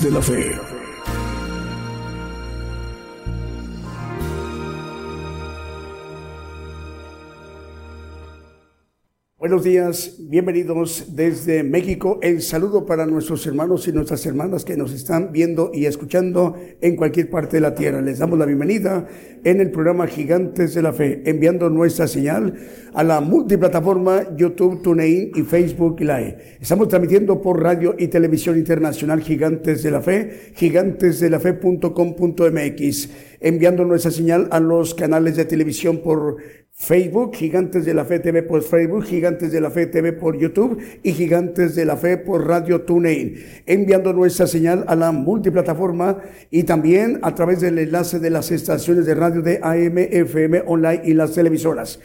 De la Fe. Buenos días, bienvenidos desde México. El saludo para nuestros hermanos y nuestras hermanas que nos están viendo y escuchando en cualquier parte de la tierra. Les damos la bienvenida en el programa Gigantes de la Fe, enviando nuestra señal a la multiplataforma YouTube, TuneIn y Facebook Live. Estamos transmitiendo por radio y televisión internacional Gigantes de la Fe, gigantesdelafe.com.mx, enviando nuestra señal a los canales de televisión por Facebook, Gigantes de la Fe TV por Facebook, Gigantes de la Fe TV por YouTube y Gigantes de la Fe por Radio TuneIn, enviando nuestra señal a la multiplataforma y también a través del enlace de las estaciones de radio de AM, FM, online y las televisoras.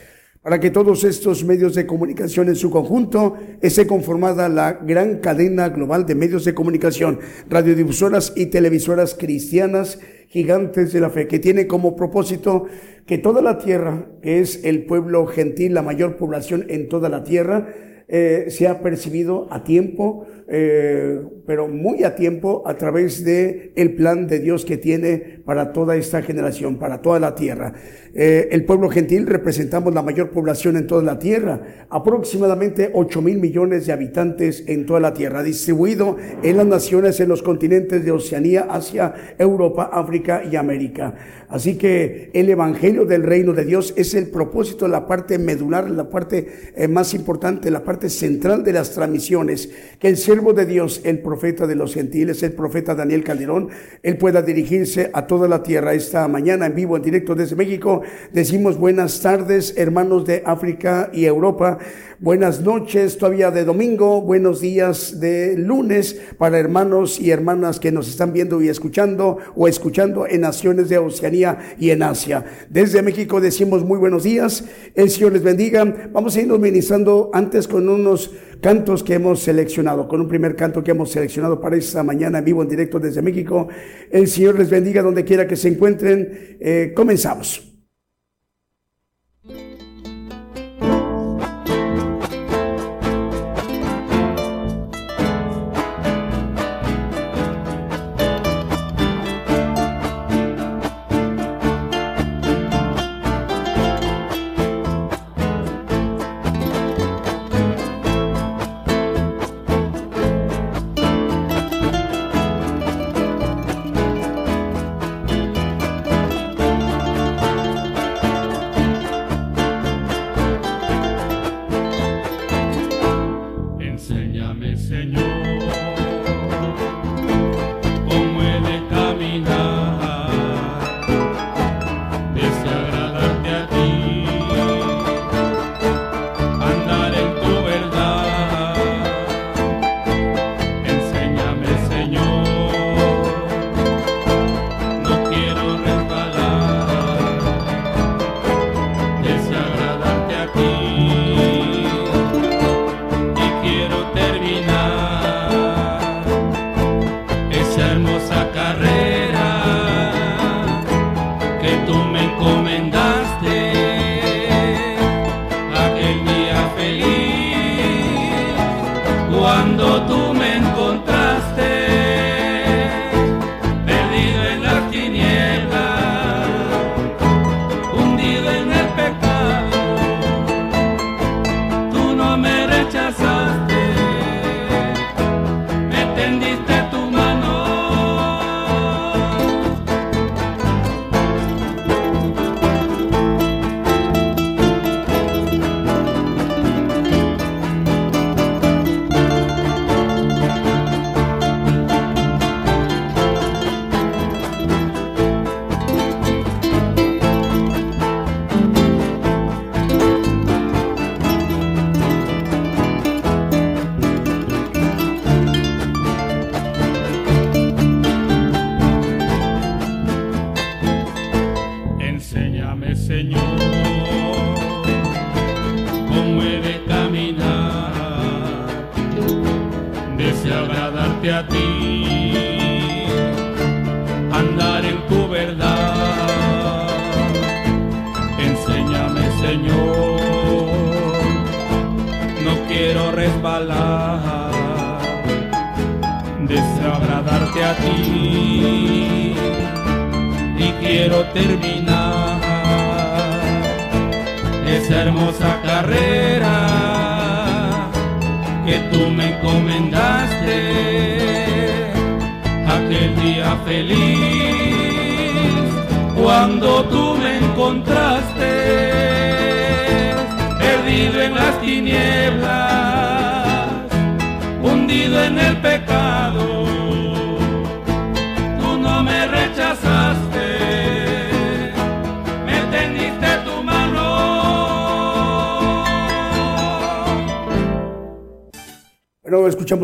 Para que todos estos medios de comunicación en su conjunto esté conformada la gran cadena global de medios de comunicación, radiodifusoras y televisoras cristianas gigantes de la fe, que tiene como propósito que toda la tierra, que es el pueblo gentil, la mayor población en toda la tierra, eh, sea percibido a tiempo, eh, pero muy a tiempo a través de el plan de Dios que tiene para toda esta generación, para toda la tierra. Eh, el pueblo gentil representamos la mayor población en toda la tierra, aproximadamente 8 mil millones de habitantes en toda la tierra, distribuido en las naciones, en los continentes de Oceanía, Asia, Europa, África y América. Así que el Evangelio del Reino de Dios es el propósito, la parte medular, la parte eh, más importante, la parte central de las transmisiones, que el siervo de Dios, el profeta de los gentiles, el profeta Daniel Calderón, él pueda dirigirse a toda la tierra esta mañana en vivo, en directo desde México. Decimos buenas tardes, hermanos de África y Europa. Buenas noches todavía de domingo, buenos días de lunes para hermanos y hermanas que nos están viendo y escuchando o escuchando en naciones de Oceanía y en Asia. Desde México decimos muy buenos días, el Señor les bendiga. Vamos a irnos ministrando antes con unos cantos que hemos seleccionado, con un primer canto que hemos seleccionado para esta mañana en vivo en directo desde México. El Señor les bendiga donde quiera que se encuentren. Eh, comenzamos.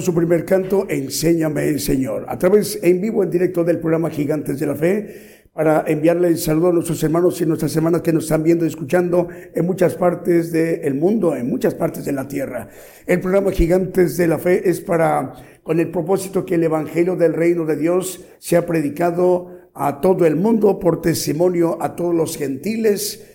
Su primer canto, Enséñame, Señor, a través en vivo, en directo del programa Gigantes de la Fe, para enviarle el saludo a nuestros hermanos y nuestras hermanas que nos están viendo y escuchando en muchas partes del mundo, en muchas partes de la tierra. El programa Gigantes de la Fe es para, con el propósito que el Evangelio del Reino de Dios sea predicado a todo el mundo por testimonio a todos los gentiles,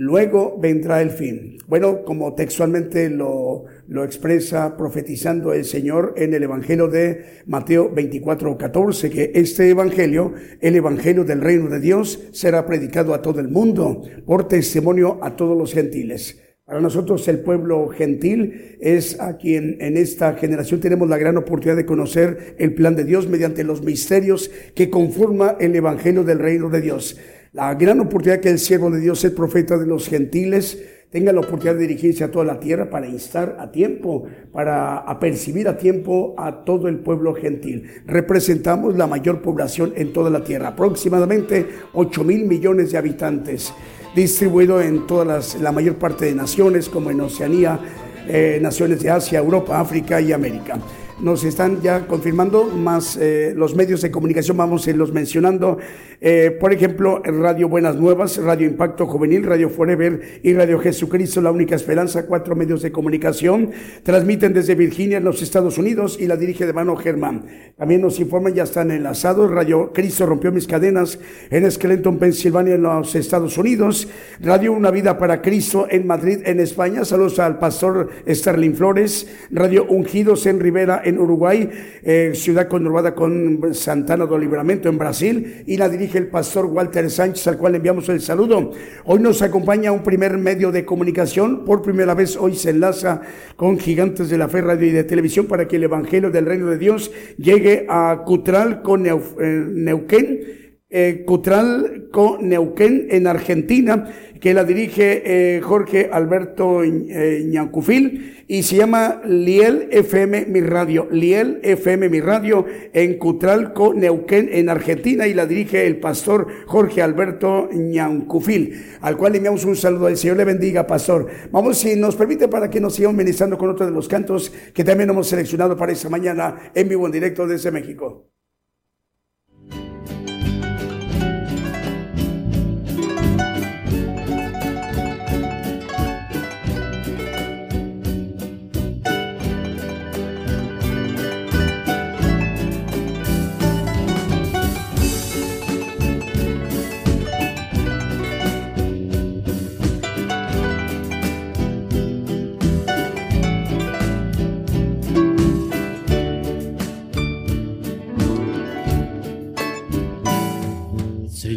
Luego vendrá el fin. Bueno, como textualmente lo, lo, expresa profetizando el Señor en el Evangelio de Mateo 24, 14, que este Evangelio, el Evangelio del Reino de Dios, será predicado a todo el mundo por testimonio a todos los gentiles. Para nosotros el pueblo gentil es a quien en esta generación tenemos la gran oportunidad de conocer el plan de Dios mediante los misterios que conforma el Evangelio del Reino de Dios la gran oportunidad que el siervo de Dios, el profeta de los gentiles, tenga la oportunidad de dirigirse a toda la tierra para instar a tiempo, para apercibir a tiempo a todo el pueblo gentil. Representamos la mayor población en toda la tierra, aproximadamente 8 mil millones de habitantes, distribuido en todas la mayor parte de naciones, como en Oceanía, eh, naciones de Asia, Europa, África y América nos están ya confirmando, más eh, los medios de comunicación vamos a irlos mencionando. Eh, por ejemplo, Radio Buenas Nuevas, Radio Impacto Juvenil, Radio Forever y Radio Jesucristo, La Única Esperanza, cuatro medios de comunicación. Transmiten desde Virginia, en los Estados Unidos, y la dirige de mano Germán. También nos informan, ya están enlazados. Radio Cristo rompió mis cadenas en Skeleton, Pensilvania, en los Estados Unidos. Radio Una Vida para Cristo en Madrid, en España. Saludos al pastor Sterling Flores. Radio Ungidos en Rivera, en Uruguay, eh, ciudad conurbada con Santana do Libramento en Brasil, y la dirige el pastor Walter Sánchez, al cual enviamos el saludo. Hoy nos acompaña un primer medio de comunicación, por primera vez hoy se enlaza con Gigantes de la Fe Radio y de Televisión para que el Evangelio del Reino de Dios llegue a Cutral con eh, Neuquén, eh, Cutral con Neuquén en Argentina que la dirige eh, Jorge Alberto eh, Ñancufil y se llama Liel FM Mi Radio, Liel FM Mi Radio en Cutralco, Neuquén, en Argentina y la dirige el pastor Jorge Alberto Ñancufil, al cual le enviamos un saludo. El Señor le bendiga, pastor. Vamos, si nos permite, para que nos sigamos ministrando con otro de los cantos que también hemos seleccionado para esta mañana en vivo en directo desde México.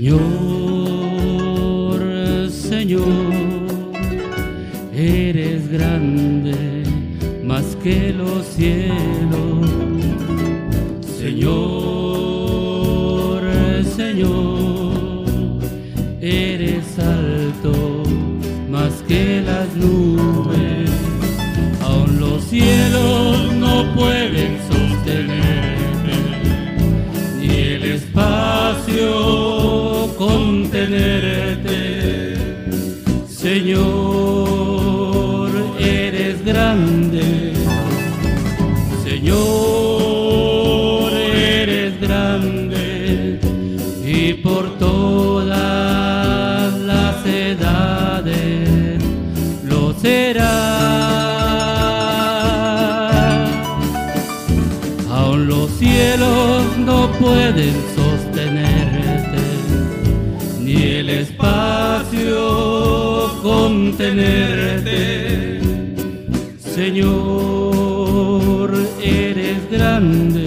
Señor, Señor, eres grande más que los cielos. Señor, Señor, eres alto más que las nubes. Aún los cielos no pueden. Pueden sostenerte, ni el espacio contenerte. Señor, eres grande.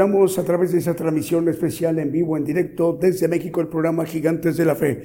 Continuamos a través de esa transmisión especial en vivo, en directo desde México, el programa Gigantes de la Fe.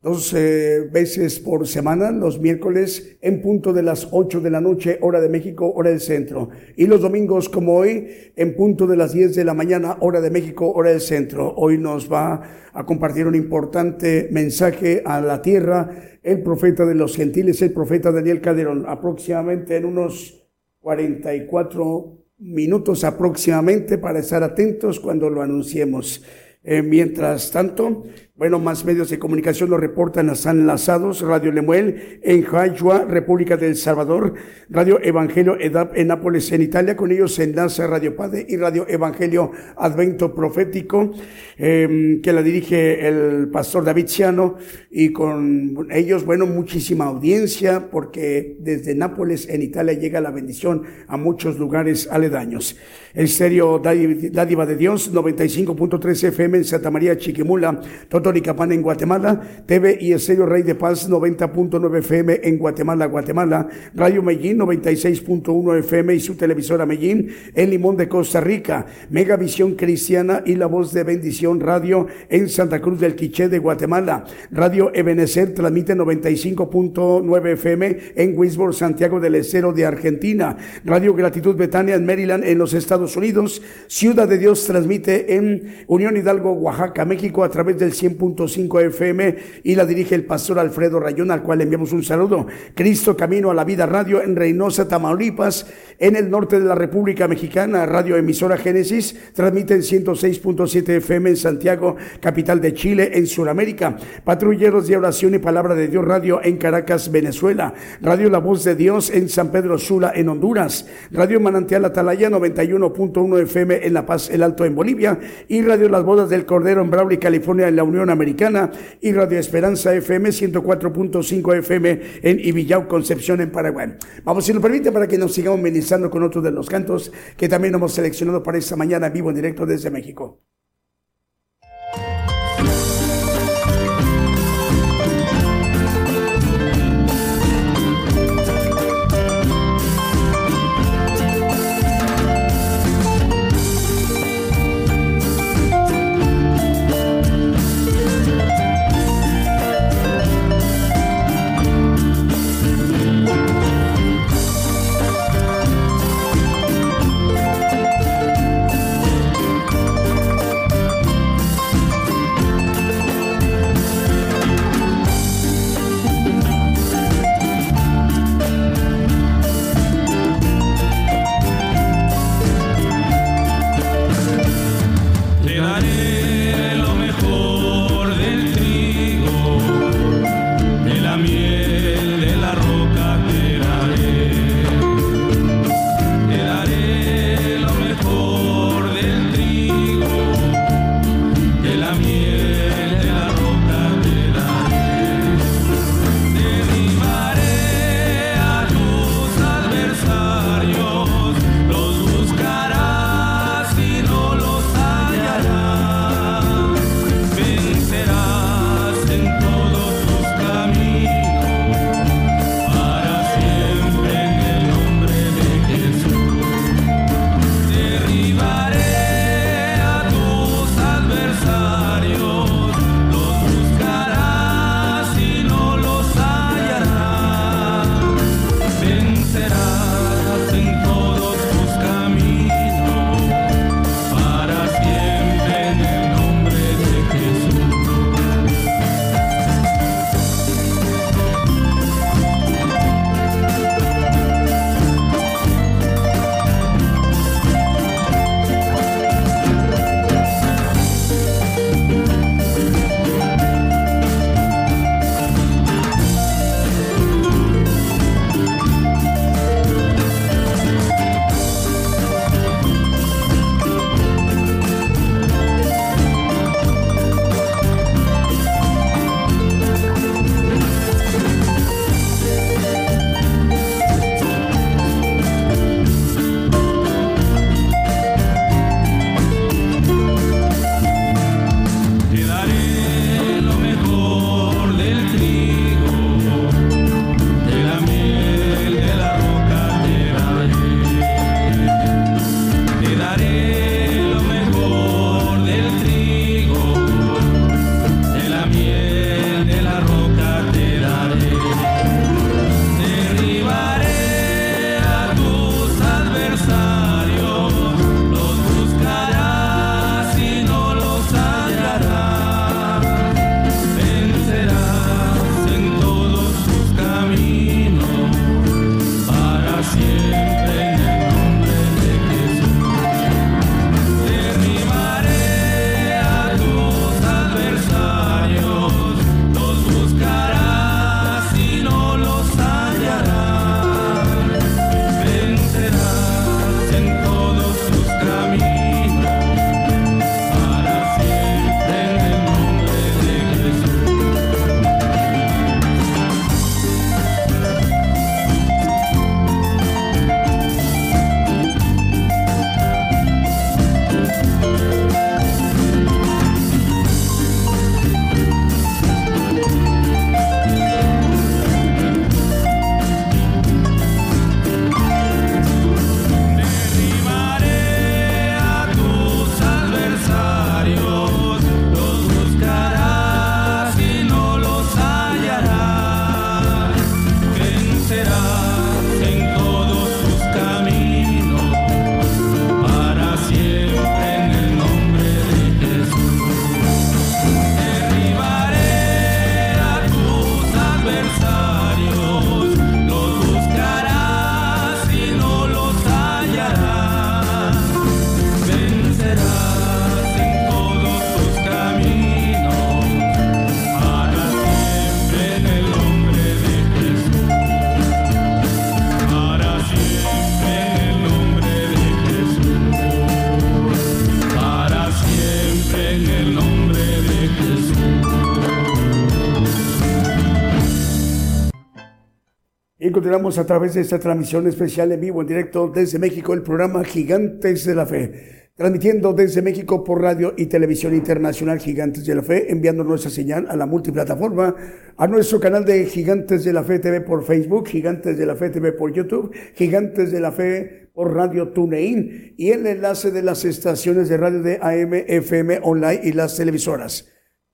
Dos eh, veces por semana, los miércoles en punto de las 8 de la noche, hora de México, hora del centro. Y los domingos como hoy, en punto de las 10 de la mañana, hora de México, hora del centro. Hoy nos va a compartir un importante mensaje a la tierra el profeta de los gentiles, el profeta Daniel Calderón, aproximadamente en unos 44 minutos aproximadamente para estar atentos cuando lo anunciemos. Eh, mientras tanto, bueno, más medios de comunicación lo reportan, están enlazados, Radio Lemuel en Jayua, República del Salvador, Radio Evangelio EDAP en Nápoles, en Italia, con ellos se enlaza Radio Padre y Radio Evangelio Advento Profético, eh, que la dirige el pastor David Ciano, y con ellos, bueno, muchísima audiencia, porque desde Nápoles, en Italia, llega la bendición a muchos lugares aledaños. El serio Dádiva de Dios, 95.3 FM en Santa María Chiquimula, Totoricapán en Guatemala, TV y el serio Rey de Paz, 90.9 FM en Guatemala, Guatemala, Radio Medellín, 96.1 FM y su televisora Medellín, en Limón de Costa Rica, Megavisión Cristiana y La Voz de Bendición Radio en Santa Cruz del Quiché de Guatemala, Radio Ebenecer transmite 95.9 FM en Wisborne, Santiago del Estero de Argentina, Radio Gratitud Betania en Maryland en los Estados Unidos, Ciudad de Dios transmite en Unión Hidalgo, Oaxaca, México a través del 100 100.5 FM y la dirige el pastor Alfredo Rayón, al cual le enviamos un saludo. Cristo Camino a la Vida Radio en Reynosa, Tamaulipas, en el norte de la República Mexicana, Radio Emisora Génesis, transmiten 106.7 FM en Santiago, capital de Chile, en Sudamérica. Patrulleros de Oración y Palabra de Dios Radio en Caracas, Venezuela. Radio La Voz de Dios en San Pedro Sula, en Honduras. Radio Manantial Atalaya 91.1 FM en La Paz, el Alto, en Bolivia. Y Radio Las Bodas del Cordero en Brawley, California, en la Unión Americana. Y Radio Esperanza FM 104.5 FM en Ibillau, Concepción, en Paraguay. Vamos, si nos permite, para que nos sigamos ministrando con otros de los cantos que también hemos seleccionado para esta mañana vivo en directo desde México. Continuamos a través de esta transmisión especial en vivo, en directo desde México, el programa Gigantes de la Fe. Transmitiendo desde México por radio y televisión internacional Gigantes de la Fe, enviando nuestra señal a la multiplataforma, a nuestro canal de Gigantes de la Fe TV por Facebook, Gigantes de la Fe TV por YouTube, Gigantes de la Fe por Radio TuneIn y el enlace de las estaciones de radio de AM, FM, online y las televisoras.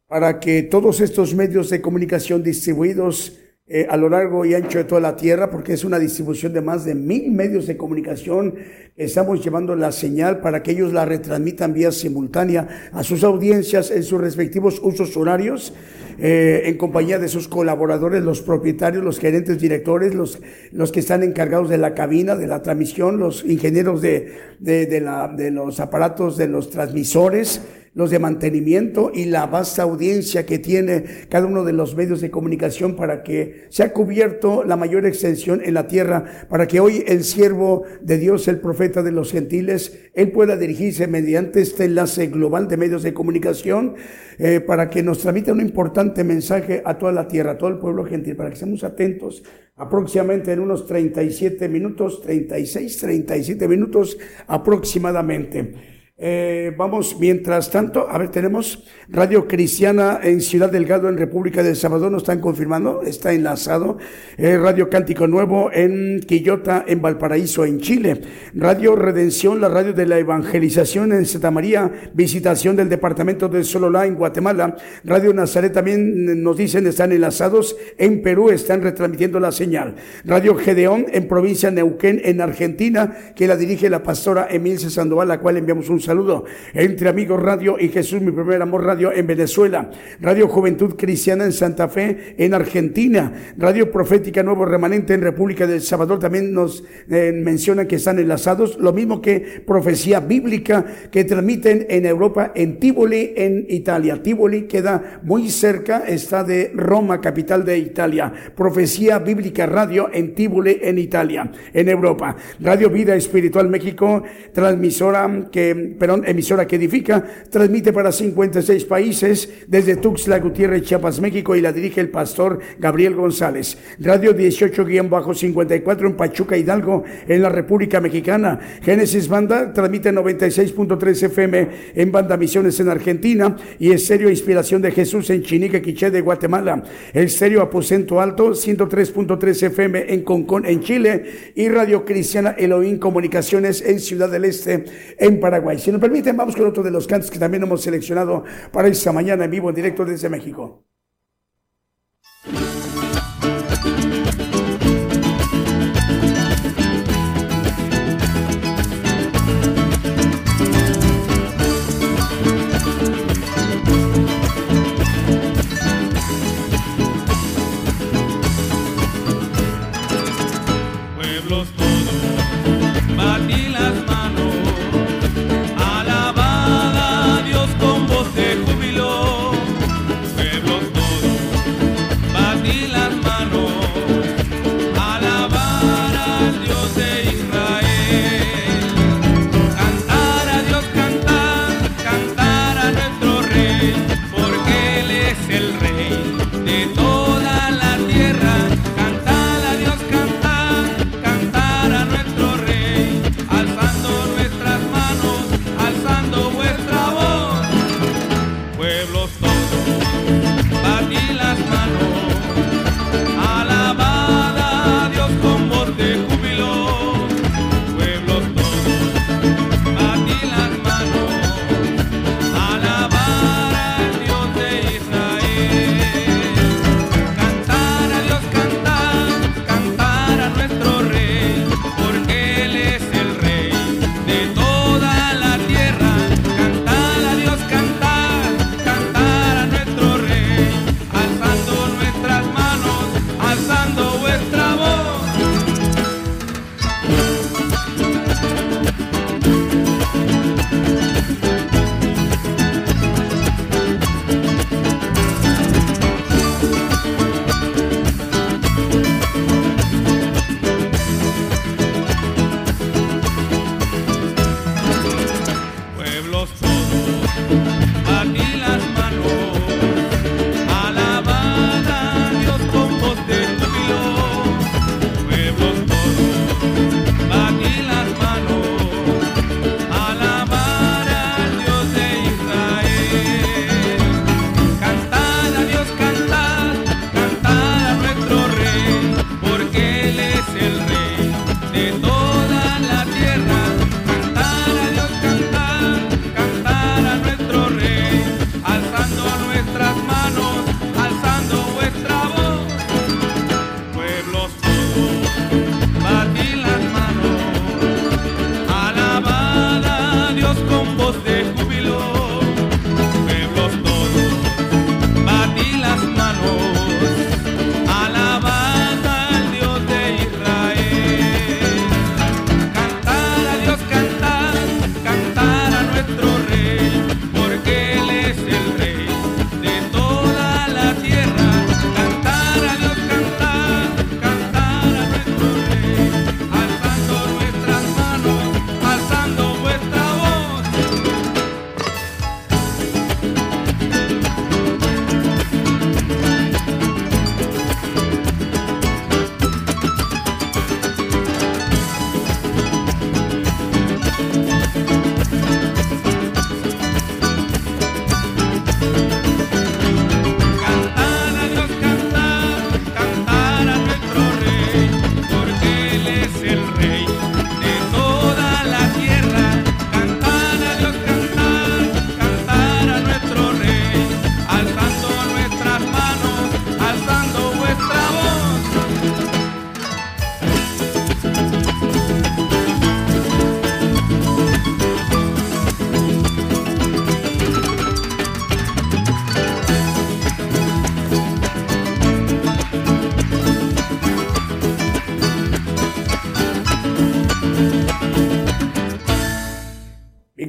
Para que todos estos medios de comunicación distribuidos eh, a lo largo y ancho de toda la tierra, porque es una distribución de más de mil medios de comunicación. Estamos llevando la señal para que ellos la retransmitan vía simultánea a sus audiencias en sus respectivos usos horarios, eh, en compañía de sus colaboradores, los propietarios, los gerentes directores, los, los que están encargados de la cabina, de la transmisión, los ingenieros de, de, de, los aparatos, de los transmisores los de mantenimiento y la vasta audiencia que tiene cada uno de los medios de comunicación para que sea cubierto la mayor extensión en la tierra, para que hoy el siervo de Dios, el profeta de los gentiles, él pueda dirigirse mediante este enlace global de medios de comunicación eh, para que nos transmita un importante mensaje a toda la tierra, a todo el pueblo gentil, para que estemos atentos aproximadamente en unos 37 minutos, 36, 37 minutos aproximadamente. Eh, vamos, mientras tanto, a ver, tenemos Radio Cristiana en Ciudad Delgado, en República del Salvador, nos están confirmando, está enlazado. Eh, Radio Cántico Nuevo en Quillota, en Valparaíso, en Chile. Radio Redención, la radio de la evangelización en Santa María, visitación del departamento de Sololá, en Guatemala. Radio Nazaret también nos dicen, están enlazados. En Perú están retransmitiendo la señal. Radio Gedeón en provincia Neuquén, en Argentina, que la dirige la pastora Emilce Sandoval, la cual enviamos un saludo. Entre Amigos Radio y Jesús, mi primer amor radio en Venezuela. Radio Juventud Cristiana en Santa Fe, en Argentina. Radio Profética Nuevo Remanente en República del Salvador también nos eh, mencionan que están enlazados. Lo mismo que Profecía Bíblica que transmiten en Europa, en Tivoli, en Italia. Tivoli queda muy cerca, está de Roma, capital de Italia. Profecía Bíblica Radio en Tivoli, en Italia, en Europa. Radio Vida Espiritual México, transmisora que perdón, emisora que edifica, transmite para 56 países desde Tuxtla Gutiérrez, Chiapas, México y la dirige el pastor Gabriel González. Radio 18-54 en Pachuca, Hidalgo, en la República Mexicana. Génesis Banda transmite 96.3 FM en Banda Misiones en Argentina y Estéreo Inspiración de Jesús en Chinique, Quiché de Guatemala. Estéreo Aposento Alto 103.3 FM en Concón, en Chile y Radio Cristiana Elohim Comunicaciones en Ciudad del Este, en Paraguay. Si nos permiten, vamos con otro de los cantos que también hemos seleccionado para esta mañana en vivo, en directo desde México.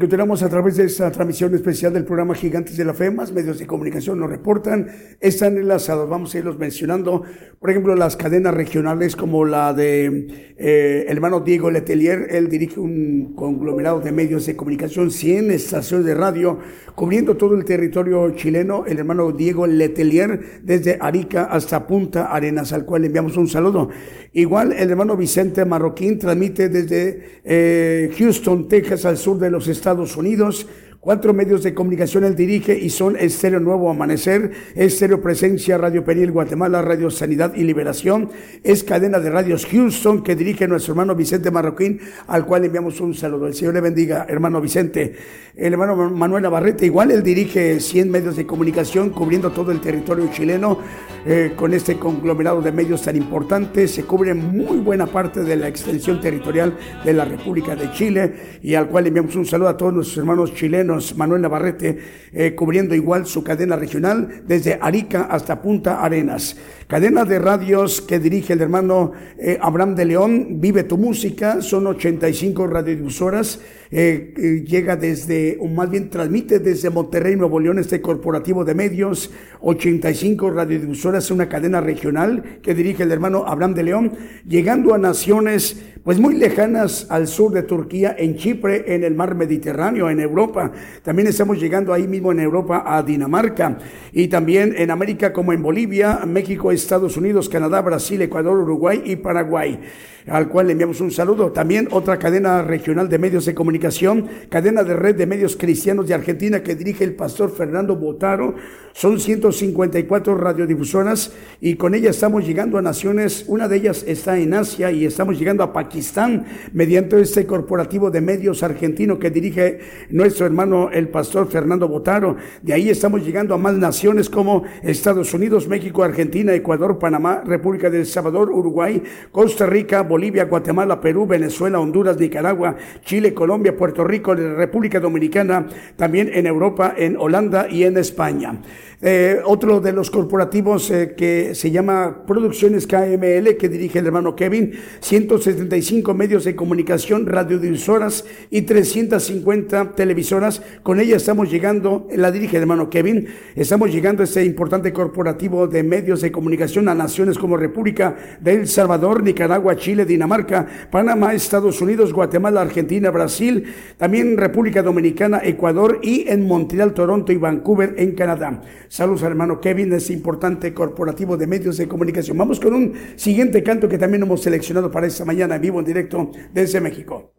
Continuamos a través de esta transmisión especial del programa Gigantes de la Fe. Más medios de comunicación nos reportan, están enlazados. Vamos a irlos mencionando. Por ejemplo, las cadenas regionales como la de eh, hermano Diego Letelier. Él dirige un conglomerado de medios de comunicación, 100 estaciones de radio, cubriendo todo el territorio chileno. El hermano Diego Letelier, desde Arica hasta Punta Arenas, al cual le enviamos un saludo. Igual el hermano Vicente Marroquín transmite desde eh, Houston, Texas, al sur de los Estados Unidos. Cuatro medios de comunicación él dirige y son Estéreo Nuevo Amanecer, Estéreo Presencia, Radio Penil Guatemala, Radio Sanidad y Liberación, es cadena de radios Houston que dirige nuestro hermano Vicente Marroquín, al cual enviamos un saludo. El Señor le bendiga, hermano Vicente. El hermano Manuel Navarrete, igual él dirige 100 medios de comunicación cubriendo todo el territorio chileno eh, con este conglomerado de medios tan importante. Se cubre muy buena parte de la extensión territorial de la República de Chile y al cual enviamos un saludo a todos nuestros hermanos chilenos Manuel Navarrete, eh, cubriendo igual su cadena regional desde Arica hasta Punta Arenas. Cadena de radios que dirige el hermano eh, Abraham de León, Vive tu Música, son 85 radiodifusoras, eh, llega desde, o más bien transmite desde Monterrey, Nuevo León, este corporativo de medios, 85 radiodifusoras, una cadena regional que dirige el hermano Abraham de León, llegando a naciones pues muy lejanas al sur de Turquía, en Chipre, en el mar Mediterráneo, en Europa. También estamos llegando ahí mismo en Europa a Dinamarca y también en América como en Bolivia, México, Estados Unidos, Canadá, Brasil, Ecuador, Uruguay y Paraguay al cual le enviamos un saludo. También otra cadena regional de medios de comunicación, cadena de red de medios cristianos de Argentina que dirige el pastor Fernando Botaro. Son 154 radiodifusoras y con ella estamos llegando a naciones, una de ellas está en Asia y estamos llegando a Pakistán mediante este corporativo de medios argentino que dirige nuestro hermano el pastor Fernando Botaro. De ahí estamos llegando a más naciones como Estados Unidos, México, Argentina, Ecuador, Panamá, República del Salvador, Uruguay, Costa Rica, Bolivia, Guatemala, Perú, Venezuela, Honduras, Nicaragua, Chile, Colombia, Puerto Rico, República Dominicana, también en Europa, en Holanda y en España. Eh, otro de los corporativos eh, que se llama Producciones KML, que dirige el hermano Kevin, 175 medios de comunicación, radiodifusoras y 350 televisoras. Con ella estamos llegando, la dirige el hermano Kevin, estamos llegando a este importante corporativo de medios de comunicación a naciones como República de El Salvador, Nicaragua, Chile, Dinamarca, Panamá, Estados Unidos, Guatemala, Argentina, Brasil, también República Dominicana, Ecuador y en Montreal, Toronto y Vancouver en Canadá. Saludos al hermano Kevin, es importante corporativo de medios de comunicación. Vamos con un siguiente canto que también hemos seleccionado para esta mañana en vivo en directo desde México.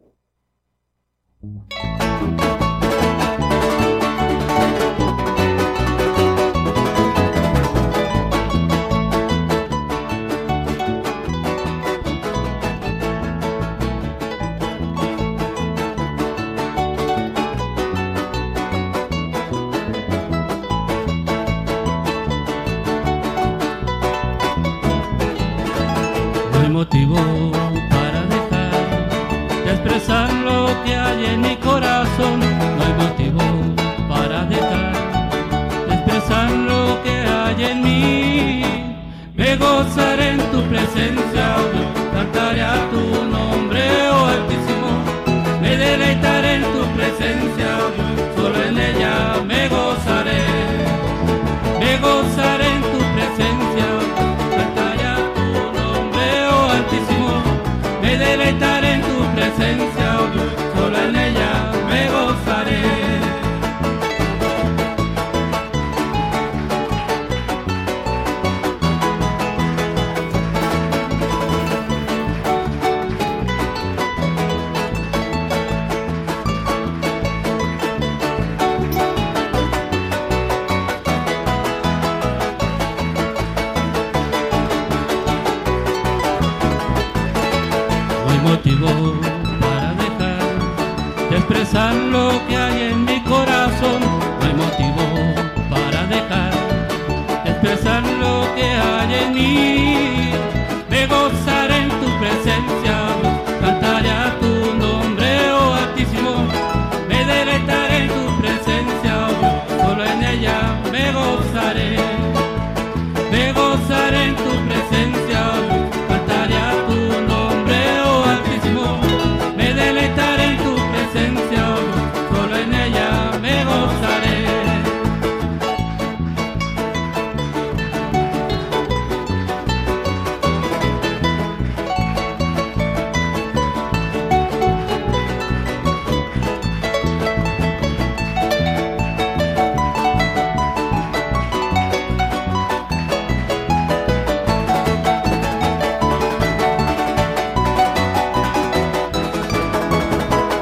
Motivo para dejar de expresar lo que hay en mi corazón. No hay motivo para dejar de expresar lo que hay en mí. Me gozaré en tu presencia, cantaré a tu nombre, oh Altísimo. Me deleitaré en tu presencia, solo en ella me gozaré. Me gozaré Deleitaré en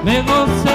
negociar. É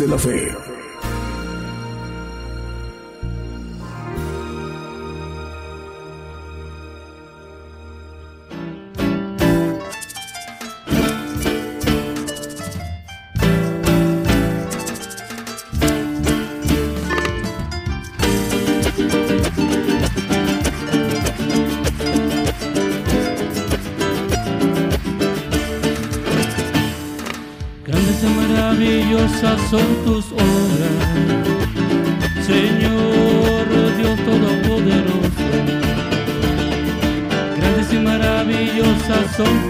de la fe. son tus obras, Señor Dios Todopoderoso. Grandes y maravillosas son tus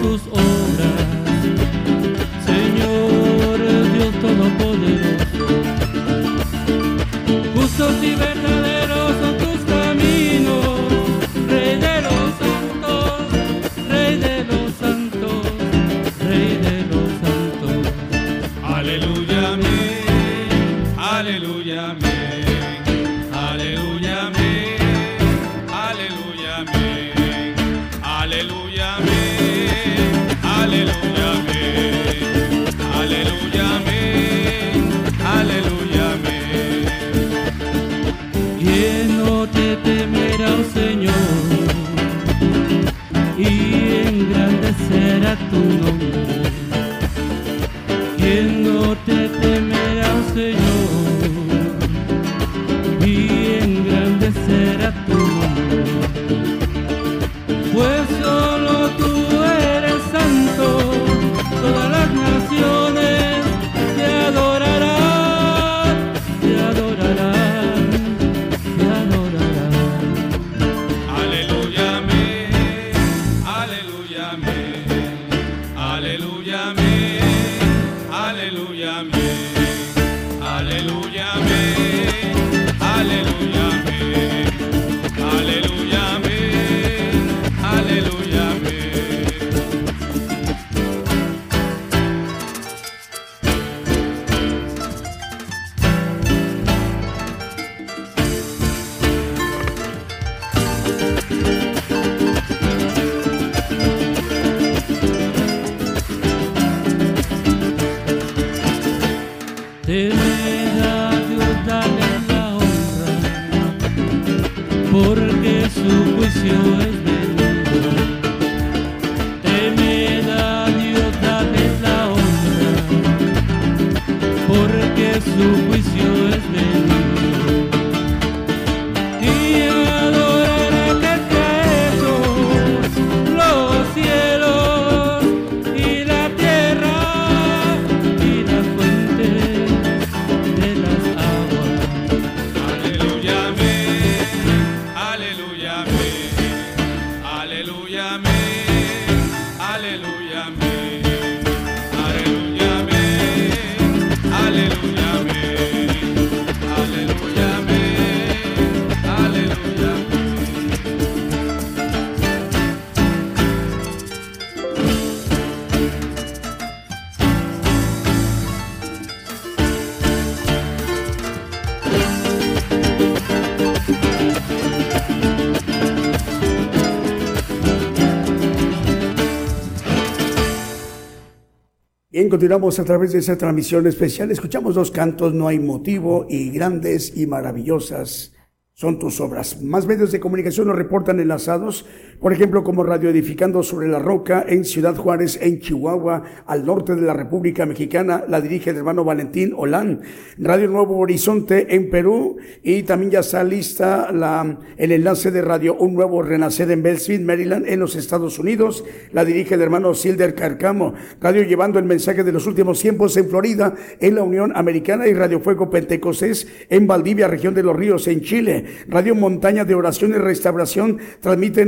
continuamos a través de esa transmisión especial. Escuchamos dos cantos, No hay motivo y grandes y maravillosas son tus obras. Más medios de comunicación nos reportan enlazados, por ejemplo, como Radio Edificando sobre la Roca en Ciudad Juárez, en Chihuahua, al norte de la República Mexicana, la dirige el hermano Valentín Olán. Radio Nuevo Horizonte en Perú y también ya está lista la, el enlace de Radio Un Nuevo Renacer en Belleville, Maryland, en los Estados Unidos. La dirige el hermano Silder Carcamo. Radio Llevando el Mensaje de los Últimos Tiempos en Florida, en la Unión Americana y Radio Fuego Pentecostés en Valdivia, región de los Ríos, en Chile. Radio Montaña de Oración y Restauración transmite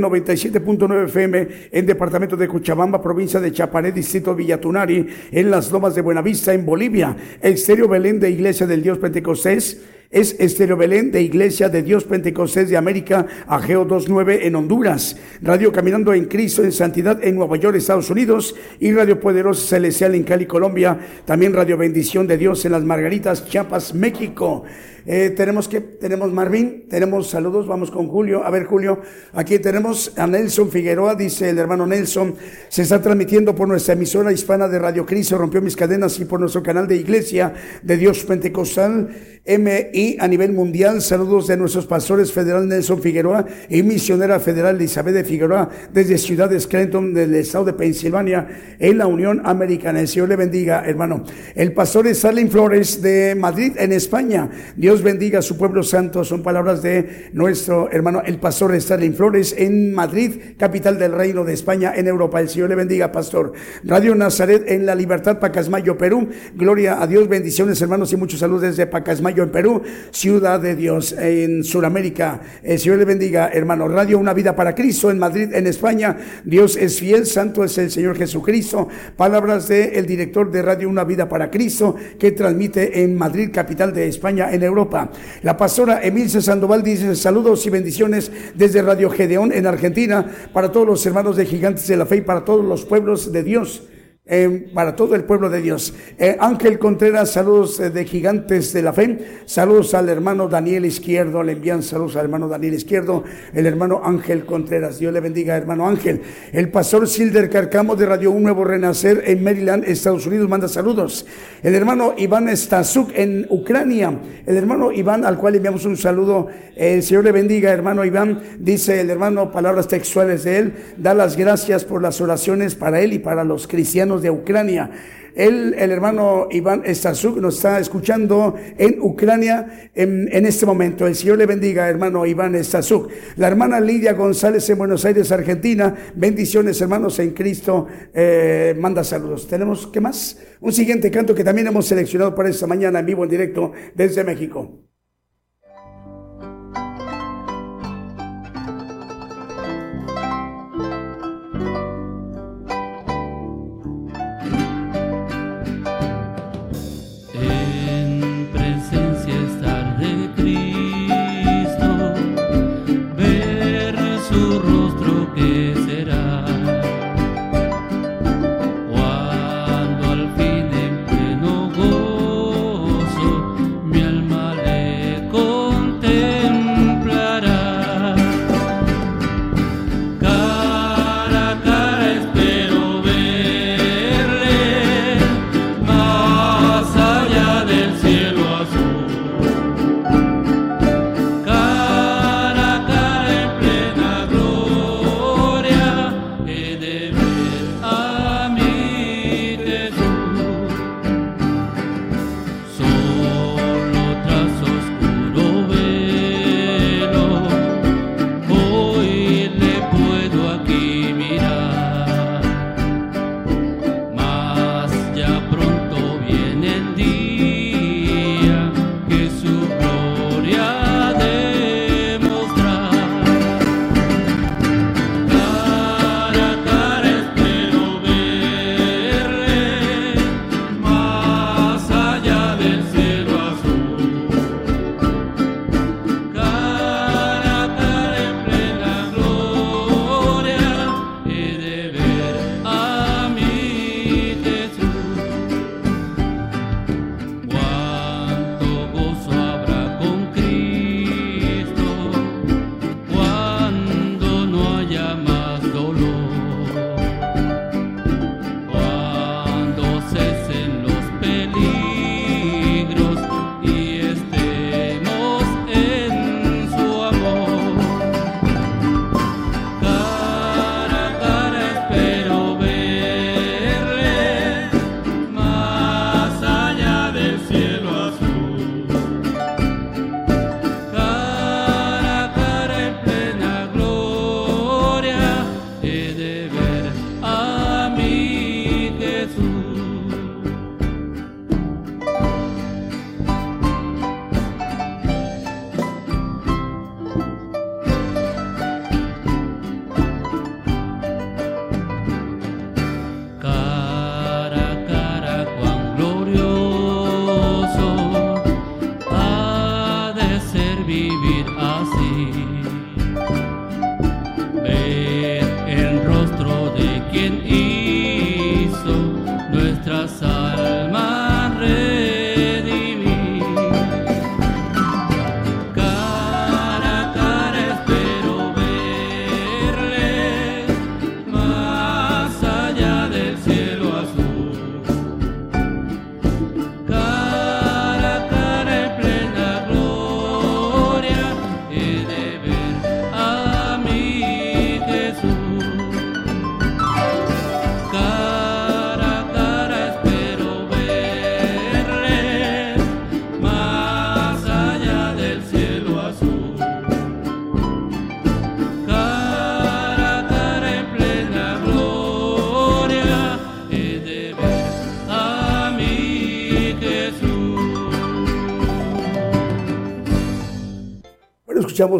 97.9 FM en departamento de Cochabamba, provincia de Chaparé, distrito Villatunari, en las lomas de Buenavista, en Bolivia. Estéreo Belén de Iglesia del Dios Pentecostés es Estéreo Belén de Iglesia de Dios Pentecostés de América, Ageo 29 en Honduras, Radio Caminando en Cristo en Santidad en Nueva York, Estados Unidos, y Radio Poderosa Celestial en Cali, Colombia, también Radio Bendición de Dios en las Margaritas, Chiapas, México. Eh, tenemos que, tenemos Marvin, tenemos saludos, vamos con Julio. A ver, Julio, aquí tenemos a Nelson Figueroa, dice el hermano Nelson, se está transmitiendo por nuestra emisora hispana de Radio Cristo, rompió mis cadenas y por nuestro canal de Iglesia de Dios Pentecostal. MI a nivel mundial. Saludos de nuestros pastores federal Nelson Figueroa y misionera federal Elizabeth de Figueroa desde Ciudad de Scranton del estado de Pensilvania en la Unión Americana. El Señor le bendiga, hermano. El pastor Stalin Flores de Madrid en España. Dios bendiga a su pueblo santo. Son palabras de nuestro hermano, el pastor Stalin Flores en Madrid, capital del Reino de España en Europa. El Señor le bendiga, pastor. Radio Nazaret en La Libertad, Pacasmayo, Perú. Gloria a Dios, bendiciones, hermanos, y muchos saludos desde Pacasmayo en Perú, Ciudad de Dios en Sudamérica. El Señor le bendiga, hermano. Radio Una Vida para Cristo en Madrid, en España. Dios es fiel, santo es el Señor Jesucristo. Palabras del el director de Radio Una Vida para Cristo que transmite en Madrid, capital de España, en Europa. La pastora Emilce Sandoval dice saludos y bendiciones desde Radio Gedeón en Argentina para todos los hermanos de Gigantes de la Fe y para todos los pueblos de Dios. Eh, para todo el pueblo de Dios. Eh, Ángel Contreras, saludos eh, de gigantes de la fe. Saludos al hermano Daniel Izquierdo. Le envían saludos al hermano Daniel Izquierdo, el hermano Ángel Contreras. Dios le bendiga, hermano Ángel. El pastor Silder Carcamo de Radio Un Nuevo Renacer en Maryland, Estados Unidos, manda saludos. El hermano Iván Stasuk en Ucrania. El hermano Iván, al cual enviamos un saludo. El Señor le bendiga, hermano Iván. Dice el hermano, palabras textuales de él. Da las gracias por las oraciones para él y para los cristianos de Ucrania. el hermano Iván Stasuk nos está escuchando en Ucrania en, este momento. El Señor le bendiga, hermano Iván Stasuk. La hermana Lidia González en Buenos Aires, Argentina. Bendiciones, hermanos en Cristo. Eh, manda saludos. ¿Tenemos qué más? Un siguiente canto que también hemos seleccionado para esta mañana en vivo, en directo desde México.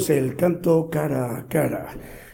El canto cara a cara.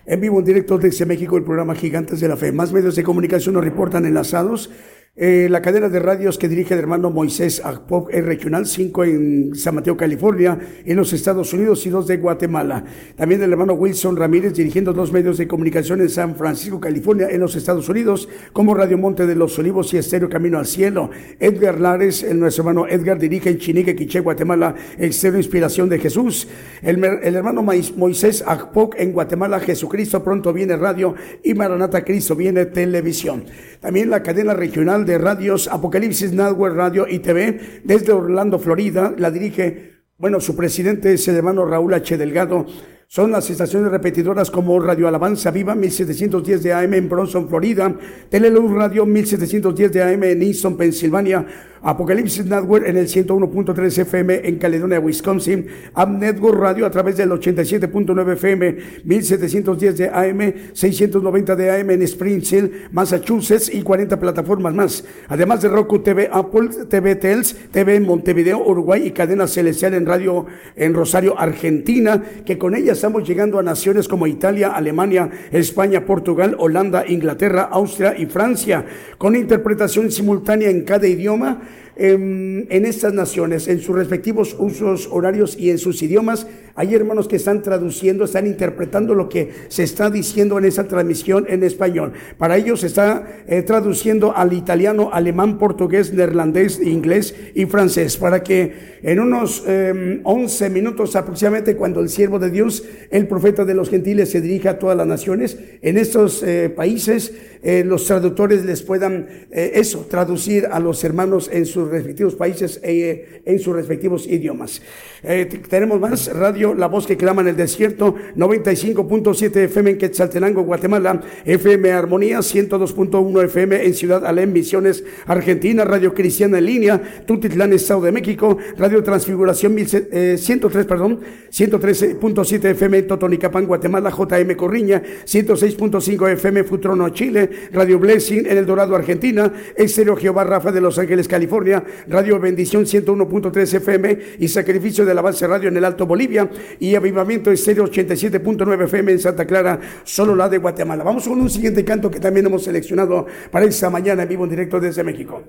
En vivo, en directo desde México, el programa Gigantes de la Fe. Más medios de comunicación nos reportan enlazados eh, la cadena de radios que dirige el hermano Moisés Agpop es regional, cinco en San Mateo, California, en los Estados Unidos y dos de Guatemala. También el hermano Wilson Ramírez dirigiendo dos medios de comunicación en San Francisco, California, en los Estados Unidos, como Radio Monte de los Olivos y Estéreo Camino al Cielo. Edgar Lares, el nuestro hermano Edgar, dirige en Chinique, Quiché, Guatemala, Estéreo Inspiración de Jesús. El, hermano Moisés Agpop en Guatemala, Jesucristo pronto viene radio y Maranata Cristo viene televisión. También la cadena regional radios Apocalipsis Network Radio y TV desde Orlando, Florida. La dirige, bueno, su presidente es el hermano Raúl H. Delgado. Son las estaciones repetidoras como Radio Alabanza Viva 1710 de AM en Bronson, Florida, Teleluz Radio 1710 de AM en Easton, Pensilvania, Apocalipsis Network en el 101.3 FM en Caledonia, Wisconsin, Am Network Radio a través del 87.9 FM, 1710 de AM, 690 de AM en Springfield, Massachusetts y 40 plataformas más. Además de Roku TV, Apple TV Tels, TV en Montevideo, Uruguay y Cadena Celestial en Radio en Rosario, Argentina, que con ella estamos llegando a naciones como Italia, Alemania, España, Portugal, Holanda, Inglaterra, Austria y Francia, con interpretación simultánea en cada idioma en, estas naciones, en sus respectivos usos horarios y en sus idiomas. Hay hermanos que están traduciendo, están interpretando lo que se está diciendo en esa transmisión en español. Para ellos se está eh, traduciendo al italiano, alemán, portugués, neerlandés, inglés y francés, para que en unos 11 em, minutos aproximadamente, cuando el siervo de Dios, el profeta de los gentiles, se dirija a todas las naciones, en estos eh, países, eh, los traductores les puedan eso, traducir a los hermanos en sus respectivos países e en sus respectivos idiomas. Eh, tenemos más radio La Voz que clama en el desierto, 95.7 FM en Quetzaltenango, Guatemala, FM Armonía, 102.1 FM en Ciudad Alem, Misiones, Argentina, Radio Cristiana en línea, Tutitlán, Estado de México, Radio Transfiguración 103, eh, perdón, 113.7 FM en Totonicapán, Guatemala, JM Corriña, 106.5 FM Futrono, Chile, Radio Blessing en El Dorado, Argentina, Estéreo Jehová Rafa de Los Ángeles, California, Radio Bendición 101.3 FM y Sacrificio de la Base Radio en el Alto Bolivia y Avivamiento Estéreo 87.9 FM en Santa Clara, solo la de Guatemala. Vamos con un siguiente canto que también hemos seleccionado para esta mañana en vivo en directo desde México.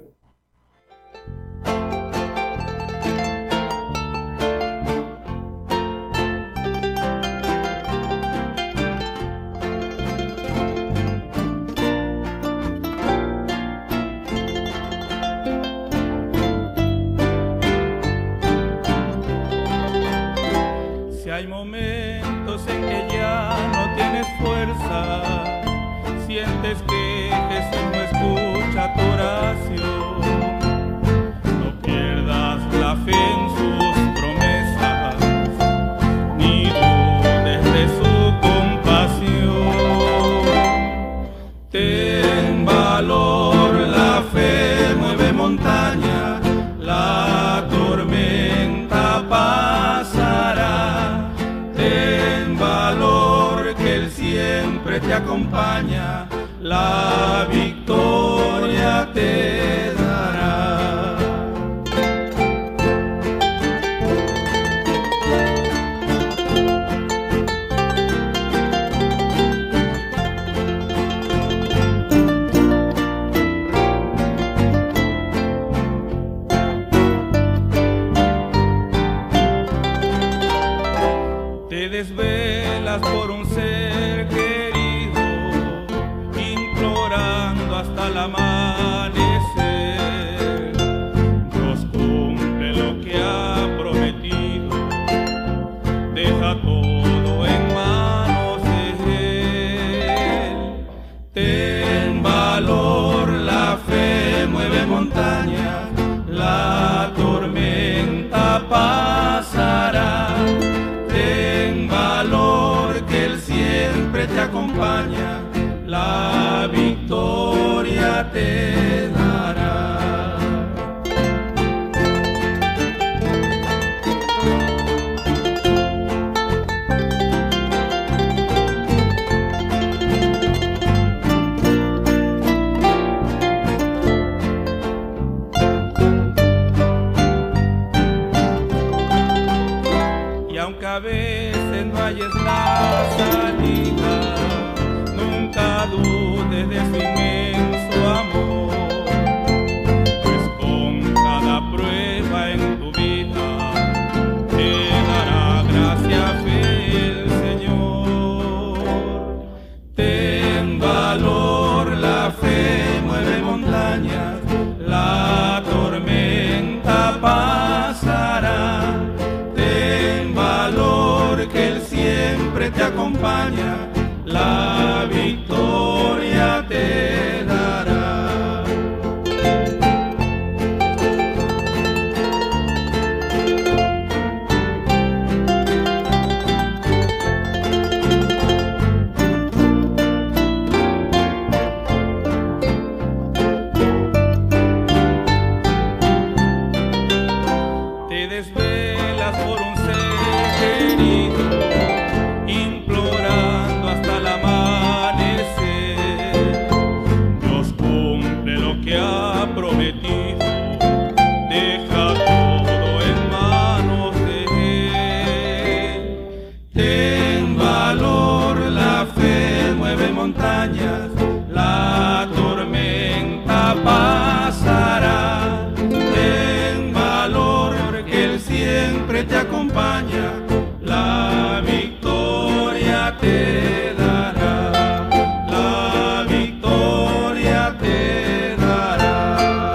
montañas, la tormenta pasará. Ten valor que Él siempre te acompaña, la victoria te dará. La victoria te dará.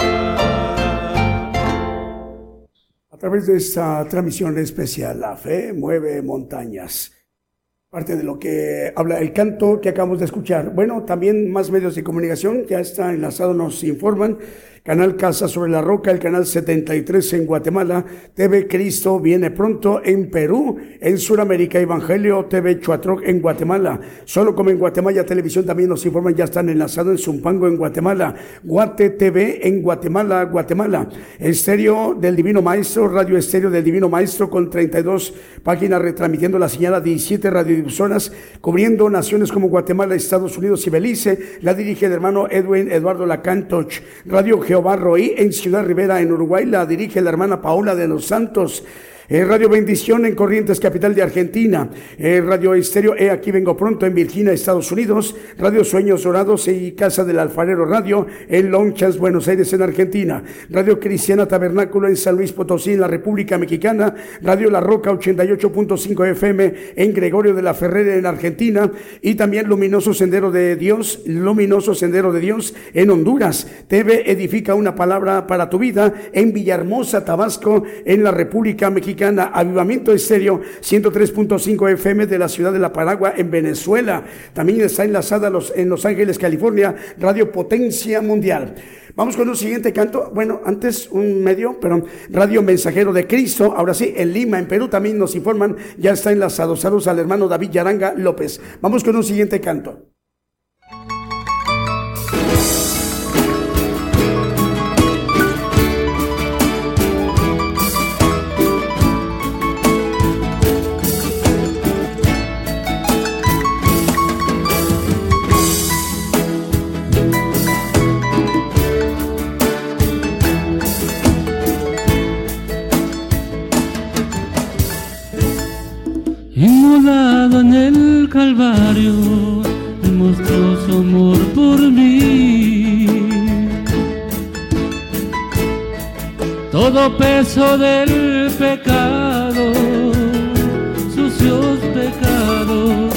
A través de esta transmisión especial, la fe mueve montañas Parte de lo que habla el canto que acabamos de escuchar. Bueno, también más medios de comunicación ya está enlazado, nos informan. Canal Casa sobre la Roca, el canal 73 en Guatemala, TV Cristo viene pronto en Perú, en Sudamérica, Evangelio TV Chuatroc en Guatemala, solo como en Guatemala Televisión también nos informan, ya están enlazados en Zumpango en Guatemala, Guate TV en Guatemala, Guatemala, Estéreo del Divino Maestro, Radio Estéreo del Divino Maestro con 32 páginas retransmitiendo la señal a 17 cubriendo naciones como Guatemala, Estados Unidos y Belice, la dirige el hermano Edwin Eduardo Lacantoch, Radio Barro y en Ciudad Rivera, en Uruguay, la dirige la hermana Paola de los Santos. Eh, Radio Bendición en Corrientes, capital de Argentina. Eh, Radio Estéreo, eh, aquí vengo pronto en Virginia, Estados Unidos. Radio Sueños Dorados y Casa del Alfarero Radio en Lonchas, Buenos Aires, en Argentina. Radio Cristiana Tabernáculo en San Luis Potosí, en la República Mexicana. Radio La Roca 88.5 FM en Gregorio de la Ferrera, en Argentina. Y también Luminoso Sendero de Dios, Luminoso Sendero de Dios en Honduras. TV Edifica una palabra para tu vida en Villahermosa, Tabasco, en la República Mexicana. Avivamiento Estéreo 103.5 FM de la ciudad de La Paragua en Venezuela. También está enlazada en Los Ángeles, California, Radio Potencia Mundial. Vamos con un siguiente canto. Bueno, antes un medio, pero Radio Mensajero de Cristo. Ahora sí, en Lima, en Perú también nos informan, ya está enlazado. Saludos al hermano David Yaranga López. Vamos con un siguiente canto. Inmolado en el Calvario, el monstruoso amor por mí. Todo peso del pecado, sucios pecados,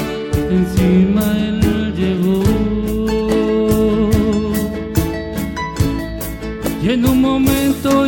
encima él llevó. Y en un momento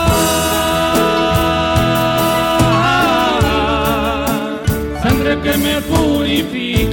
que me purifica,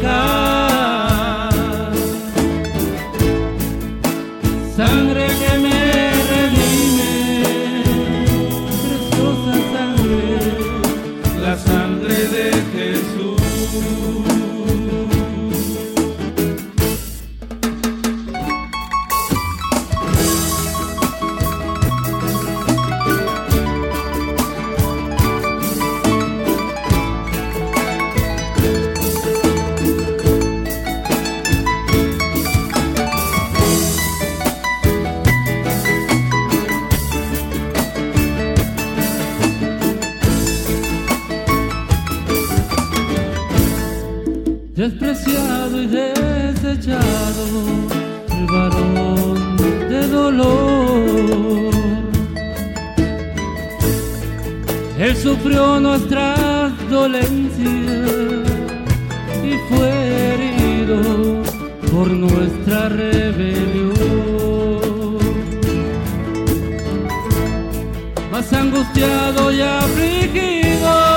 y desechado, el varón de dolor. Él sufrió nuestras dolencias y fue herido por nuestra rebelión. Más angustiado y afligido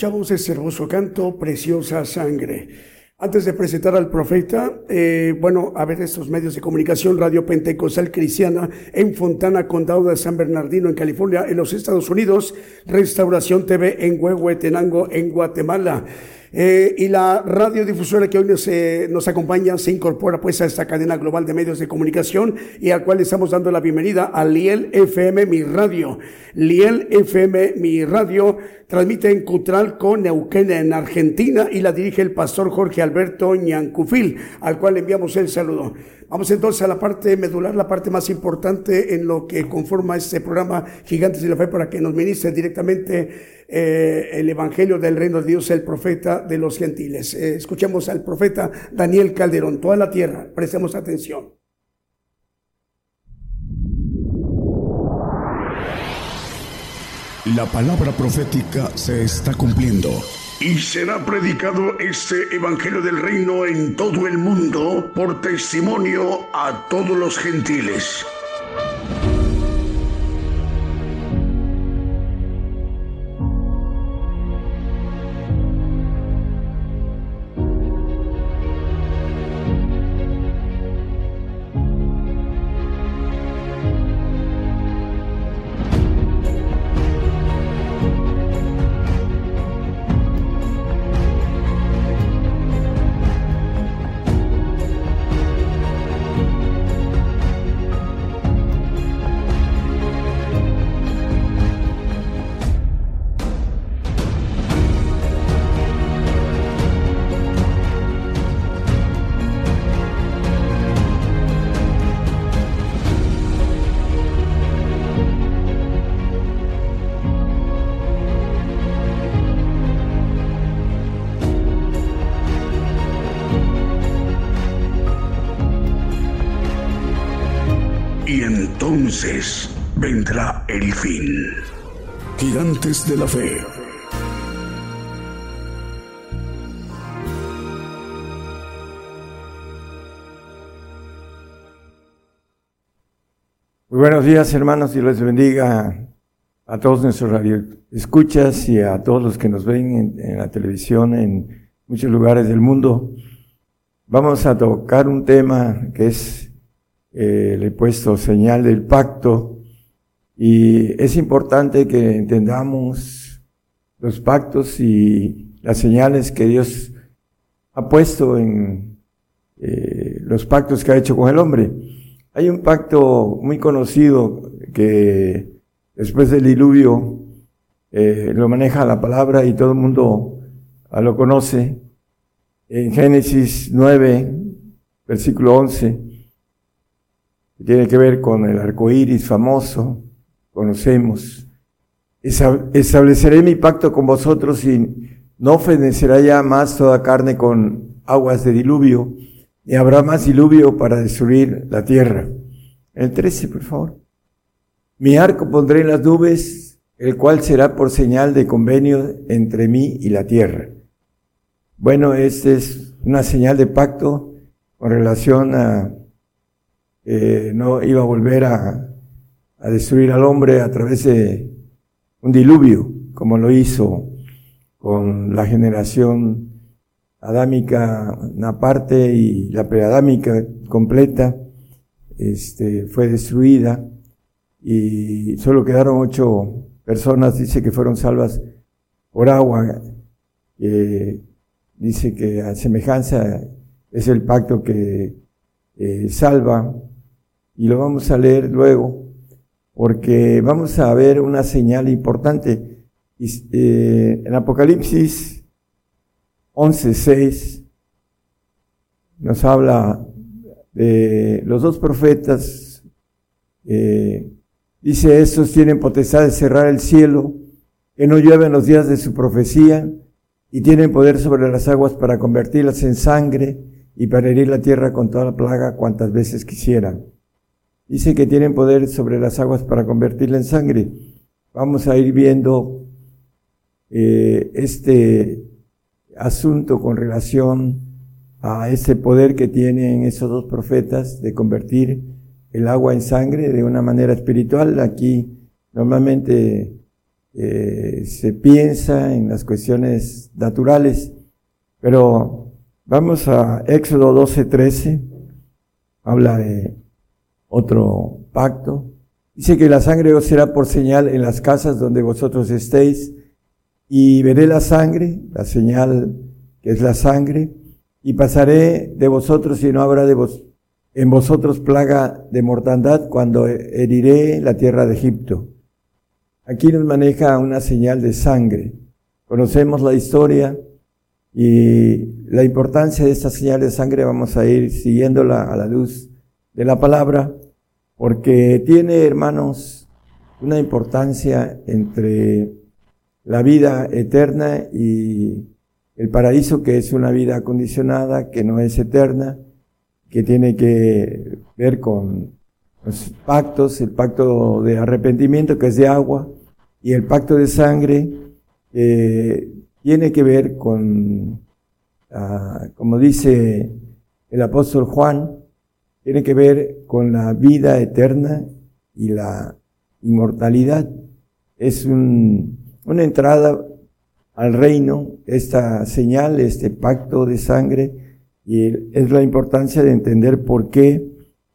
Escuchamos ese hermoso canto, Preciosa Sangre. Antes de presentar al profeta, eh, bueno, a ver estos medios de comunicación, Radio Pentecostal Cristiana en Fontana, Condado de San Bernardino, en California, en los Estados Unidos, Restauración TV en Huehuetenango, en Guatemala. Eh, y la radiodifusora que hoy nos, eh, nos acompaña se incorpora pues a esta cadena global de medios de comunicación y al cual estamos dando la bienvenida a Liel FM Mi Radio. Liel FM Mi Radio transmite en Cutral con Neuquén en Argentina y la dirige el pastor Jorge Alberto Ñancufil, al cual le enviamos el saludo. Vamos entonces a la parte medular, la parte más importante en lo que conforma este programa Gigantes de la Fe para que nos ministre directamente eh, el Evangelio del Reino de Dios, el profeta de los gentiles. Eh, escuchemos al profeta Daniel Calderón, toda la tierra, prestemos atención. La palabra profética se está cumpliendo. Y será predicado este Evangelio del Reino en todo el mundo por testimonio a todos los gentiles. De la Fe. Muy buenos días, hermanos, y les bendiga a todos nuestros radioescuchas y a todos los que nos ven en, en, la televisión en muchos lugares del mundo. Vamos a tocar un tema que es eh, le he puesto señal del pacto y es importante que entendamos los pactos y las señales que Dios ha puesto en eh, los pactos que ha hecho con el hombre. Hay un pacto muy conocido que después del diluvio eh, lo maneja la palabra y todo el mundo lo conoce. En Génesis 9, versículo 11, tiene que ver con el arco iris famoso, conocemos. Estableceré mi pacto con vosotros y no fenecerá ya más toda carne con aguas de diluvio, ni habrá más diluvio para destruir la tierra. El 13, por favor. Mi arco pondré en las nubes, el cual será por señal de convenio entre mí y la tierra. Bueno, esta es una señal de pacto con relación a que no iba a volver a, a destruir al hombre a través de un diluvio, como lo hizo con la generación adámica una parte y la preadámica completa este, fue destruida y solo quedaron ocho personas, dice que fueron salvas por agua, dice que a semejanza es el pacto que eh, salva y lo vamos a leer luego porque vamos a ver una señal importante. Eh, en Apocalipsis 11.6 nos habla de los dos profetas. Eh, dice, estos tienen potestad de cerrar el cielo, que no llueve en los días de su profecía, y tienen poder sobre las aguas para convertirlas en sangre y para herir la tierra con toda la plaga cuantas veces quisieran. Dice que tienen poder sobre las aguas para convertirla en sangre. Vamos a ir viendo eh, este asunto con relación a ese poder que tienen esos dos profetas de convertir el agua en sangre de una manera espiritual. Aquí normalmente eh, se piensa en las cuestiones naturales, pero vamos a Éxodo 12, 13, habla de otro pacto. Dice que la sangre os será por señal en las casas donde vosotros estéis y veré la sangre, la señal que es la sangre, y pasaré de vosotros y no habrá de vos, en vosotros plaga de mortandad cuando heriré la tierra de Egipto. Aquí nos maneja una señal de sangre. Conocemos la historia y la importancia de esta señal de sangre vamos a ir siguiéndola a la luz de la palabra, porque tiene, hermanos, una importancia entre la vida eterna y el paraíso que es una vida acondicionada, que no es eterna, que tiene que ver con los pactos, el pacto de arrepentimiento que es de agua y el pacto de sangre que tiene que ver con, ah, como dice el apóstol Juan, tiene que ver con la vida eterna y la inmortalidad. Es un una entrada al reino, esta señal, este pacto de sangre, y es la importancia de entender por qué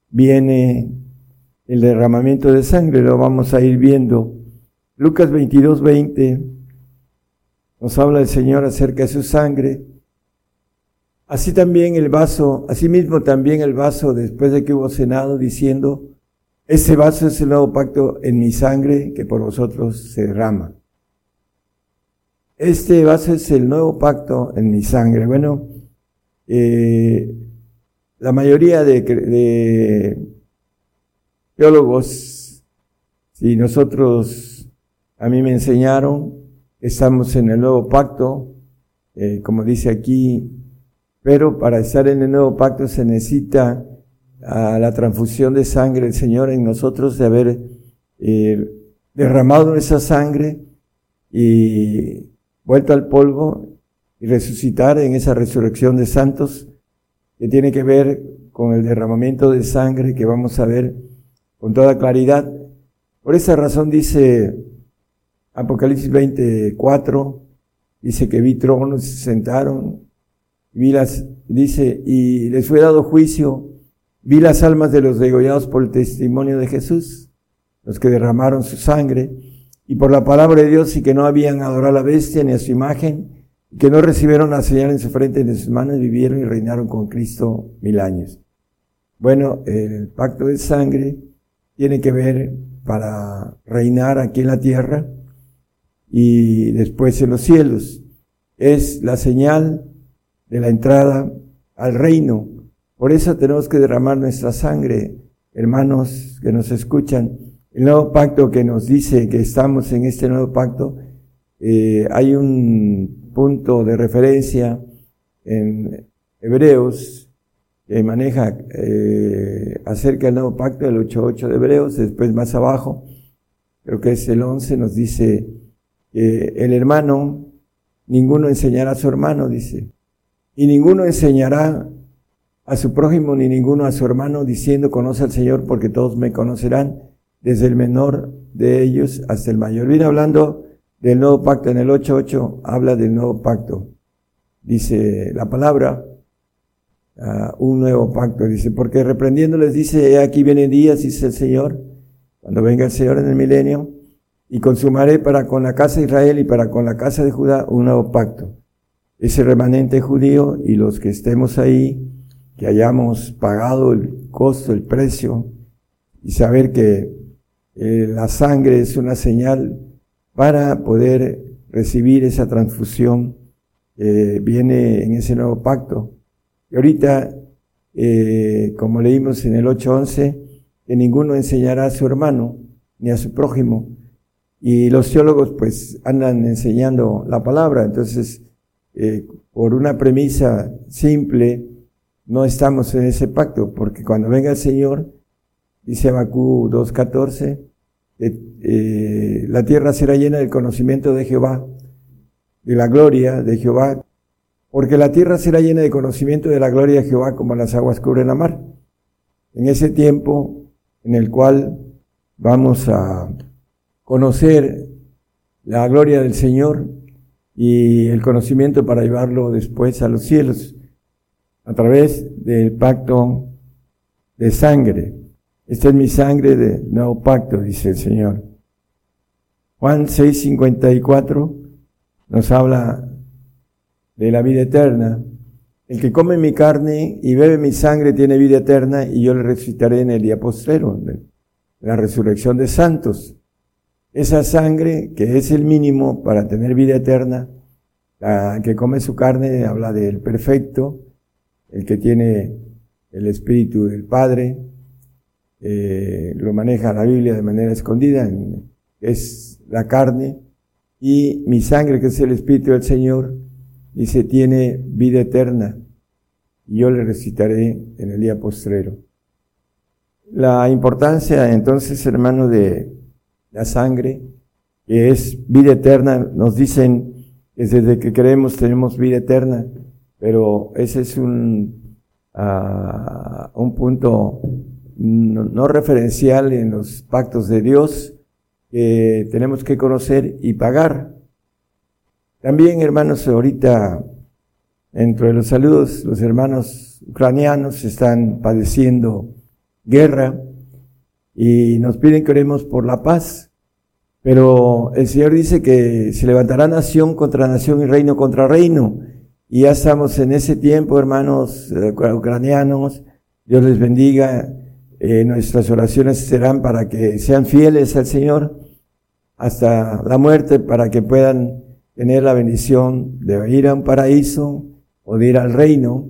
viene el derramamiento de sangre, lo vamos a ir viendo. Lucas 22, 20 nos habla el Señor acerca de su sangre. Así también el vaso, asimismo también el vaso después de que hubo cenado diciendo, ese vaso es el nuevo pacto en mi sangre que por vosotros se derrama. Este vaso es el nuevo pacto en mi sangre. Bueno, eh, la mayoría de, teólogos, si nosotros, a mí me enseñaron, estamos en el nuevo pacto, eh, como dice aquí, pero para estar en el nuevo pacto se necesita a la transfusión de sangre del Señor en nosotros de haber eh, derramado esa sangre y vuelto al polvo y resucitar en esa resurrección de santos que tiene que ver con el derramamiento de sangre que vamos a ver con toda claridad. Por esa razón dice Apocalipsis 24, dice que vi tronos, se sentaron, vi las, dice, y les fue dado juicio, Vi las almas de los degollados por el testimonio de Jesús, los que derramaron su sangre, y por la palabra de Dios y que no habían adorado a la bestia ni a su imagen, y que no recibieron la señal en su frente ni en sus manos, vivieron y reinaron con Cristo mil años. Bueno, el pacto de sangre tiene que ver para reinar aquí en la tierra y después en los cielos. Es la señal de la entrada al reino. Por eso tenemos que derramar nuestra sangre, hermanos que nos escuchan. El nuevo pacto que nos dice que estamos en este nuevo pacto, eh, hay un punto de referencia en Hebreos que maneja eh, acerca del nuevo pacto, el 8.8 de Hebreos, después más abajo, creo que es el 11, nos dice que el hermano, ninguno enseñará a su hermano, dice, y ninguno enseñará a su prójimo ni ninguno a su hermano diciendo conoce al Señor porque todos me conocerán desde el menor de ellos hasta el mayor. Viene hablando del nuevo pacto. En el 8.8 habla del nuevo pacto. Dice la palabra, uh, un nuevo pacto. Dice, porque reprendiéndoles dice, aquí vienen días, dice el Señor, cuando venga el Señor en el milenio, y consumaré para con la casa de Israel y para con la casa de Judá un nuevo pacto. Ese remanente judío y los que estemos ahí, que hayamos pagado el costo, el precio, y saber que eh, la sangre es una señal para poder recibir esa transfusión viene en ese nuevo pacto. Y ahorita, eh, como leímos en el 8.11, que ninguno enseñará a su hermano ni a su prójimo. Y los teólogos pues andan enseñando la palabra. Entonces, eh, por una premisa simple, no estamos en ese pacto, porque cuando venga el Señor, dice Abacú 2.14, eh, la tierra será llena del conocimiento de Jehová, de la gloria de Jehová, porque la tierra será llena de conocimiento de la gloria de Jehová como las aguas cubren la mar. En ese tiempo en el cual vamos a conocer la gloria del Señor y el conocimiento para llevarlo después a los cielos a través del pacto de sangre. Esta es mi sangre de nuevo pacto, dice el Señor. Juan 6:54 nos habla de la vida eterna. El que come mi carne y bebe mi sangre tiene vida eterna y yo le resucitaré en el día postrero, la resurrección de santos. Esa sangre, que es el mínimo para tener vida eterna, la que come su carne habla del perfecto, el que tiene el Espíritu del Padre, eh, lo maneja la Biblia de manera escondida, es la carne, y mi sangre, que es el Espíritu del Señor, dice, tiene vida eterna, y yo le recitaré en el día postrero. La importancia entonces, hermano, de la sangre, que es vida eterna, nos dicen que desde que creemos tenemos vida eterna, pero ese es un, uh, un punto no, referencial en los pactos de Dios que tenemos que conocer y pagar. También, hermanos, ahorita, entre los saludos, los hermanos ucranianos están padeciendo guerra y nos piden que oremos por la paz. Pero el Señor dice que se levantará nación contra nación y reino contra reino. Y ya estamos en ese tiempo, hermanos eh, ucranianos. Dios les bendiga. Eh, nuestras oraciones serán para que sean fieles al Señor hasta la muerte, para que puedan tener la bendición de ir a un paraíso o de ir al reino,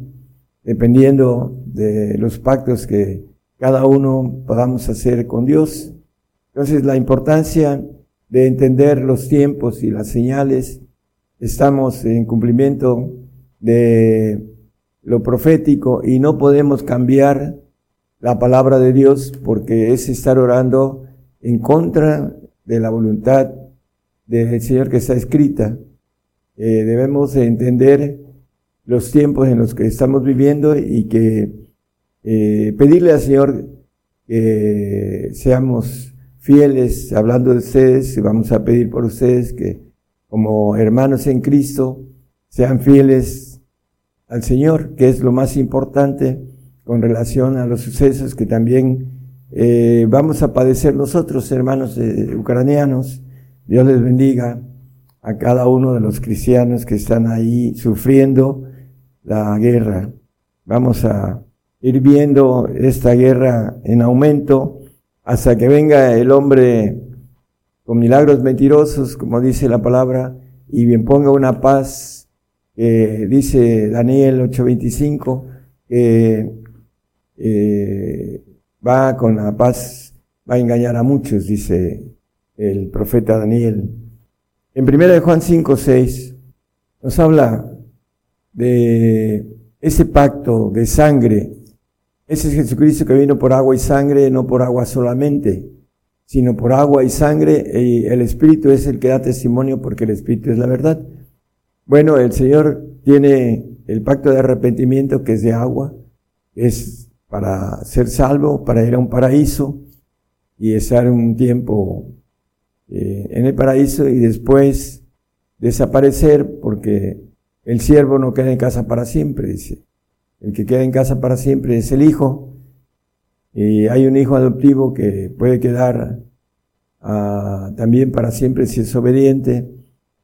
dependiendo de los pactos que cada uno podamos hacer con Dios. Entonces, la importancia de entender los tiempos y las señales, estamos en cumplimiento de lo profético y no podemos cambiar la palabra de Dios porque es estar orando en contra de la voluntad del Señor que está escrita. Eh, debemos entender los tiempos en los que estamos viviendo y que eh, pedirle al Señor que seamos fieles, hablando de ustedes, y vamos a pedir por ustedes que como hermanos en Cristo sean fieles al Señor, que es lo más importante, con relación a los sucesos que también eh, vamos a padecer nosotros, hermanos ucranianos. Dios les bendiga a cada uno de los cristianos que están ahí sufriendo la guerra. Vamos a ir viendo esta guerra en aumento hasta que venga el hombre con milagros mentirosos, como dice la palabra, y bien ponga una paz, dice Daniel 8:25, que eh, va con la paz, va a engañar a muchos, dice el profeta Daniel. En primera de Juan 5:6 nos habla de ese pacto de sangre. Ese es Jesucristo que vino por agua y sangre, no por agua solamente sino por agua y sangre, y el Espíritu es el que da testimonio porque el Espíritu es la verdad. Bueno, el Señor tiene el pacto de arrepentimiento que es de agua, es para ser salvo, para ir a un paraíso y estar un tiempo eh, en el paraíso y después desaparecer porque el siervo no queda en casa para siempre, dice. El que queda en casa para siempre es el Hijo y hay un hijo adoptivo que puede quedar ah, también para siempre si es obediente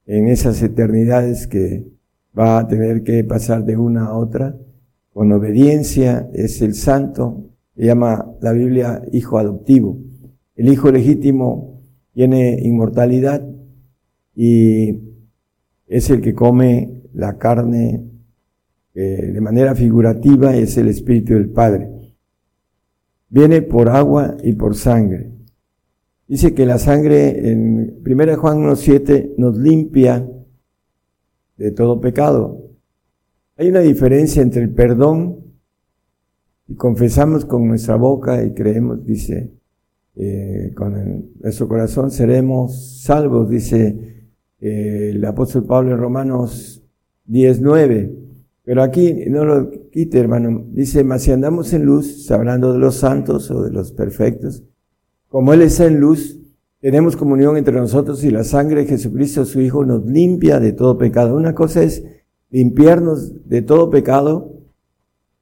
en esas eternidades que va a tener que pasar de una a otra. Con obediencia es el santo, se llama la Biblia hijo adoptivo. El hijo legítimo tiene inmortalidad y es el que come la carne eh, de manera figurativa, es el Espíritu del Padre viene por agua y por sangre. Dice que la sangre en 1 Juan 1.7 nos limpia de todo pecado. Hay una diferencia entre el perdón y confesamos con nuestra boca y creemos, dice, eh, con nuestro corazón seremos salvos, dice eh, el apóstol Pablo en Romanos 19. Pero aquí no lo quite, hermano. Dice, mas si andamos en luz, hablando de los santos o de los perfectos, como Él está en luz, tenemos comunión entre nosotros y la sangre de Jesucristo, su Hijo, nos limpia de todo pecado. Una cosa es limpiarnos de todo pecado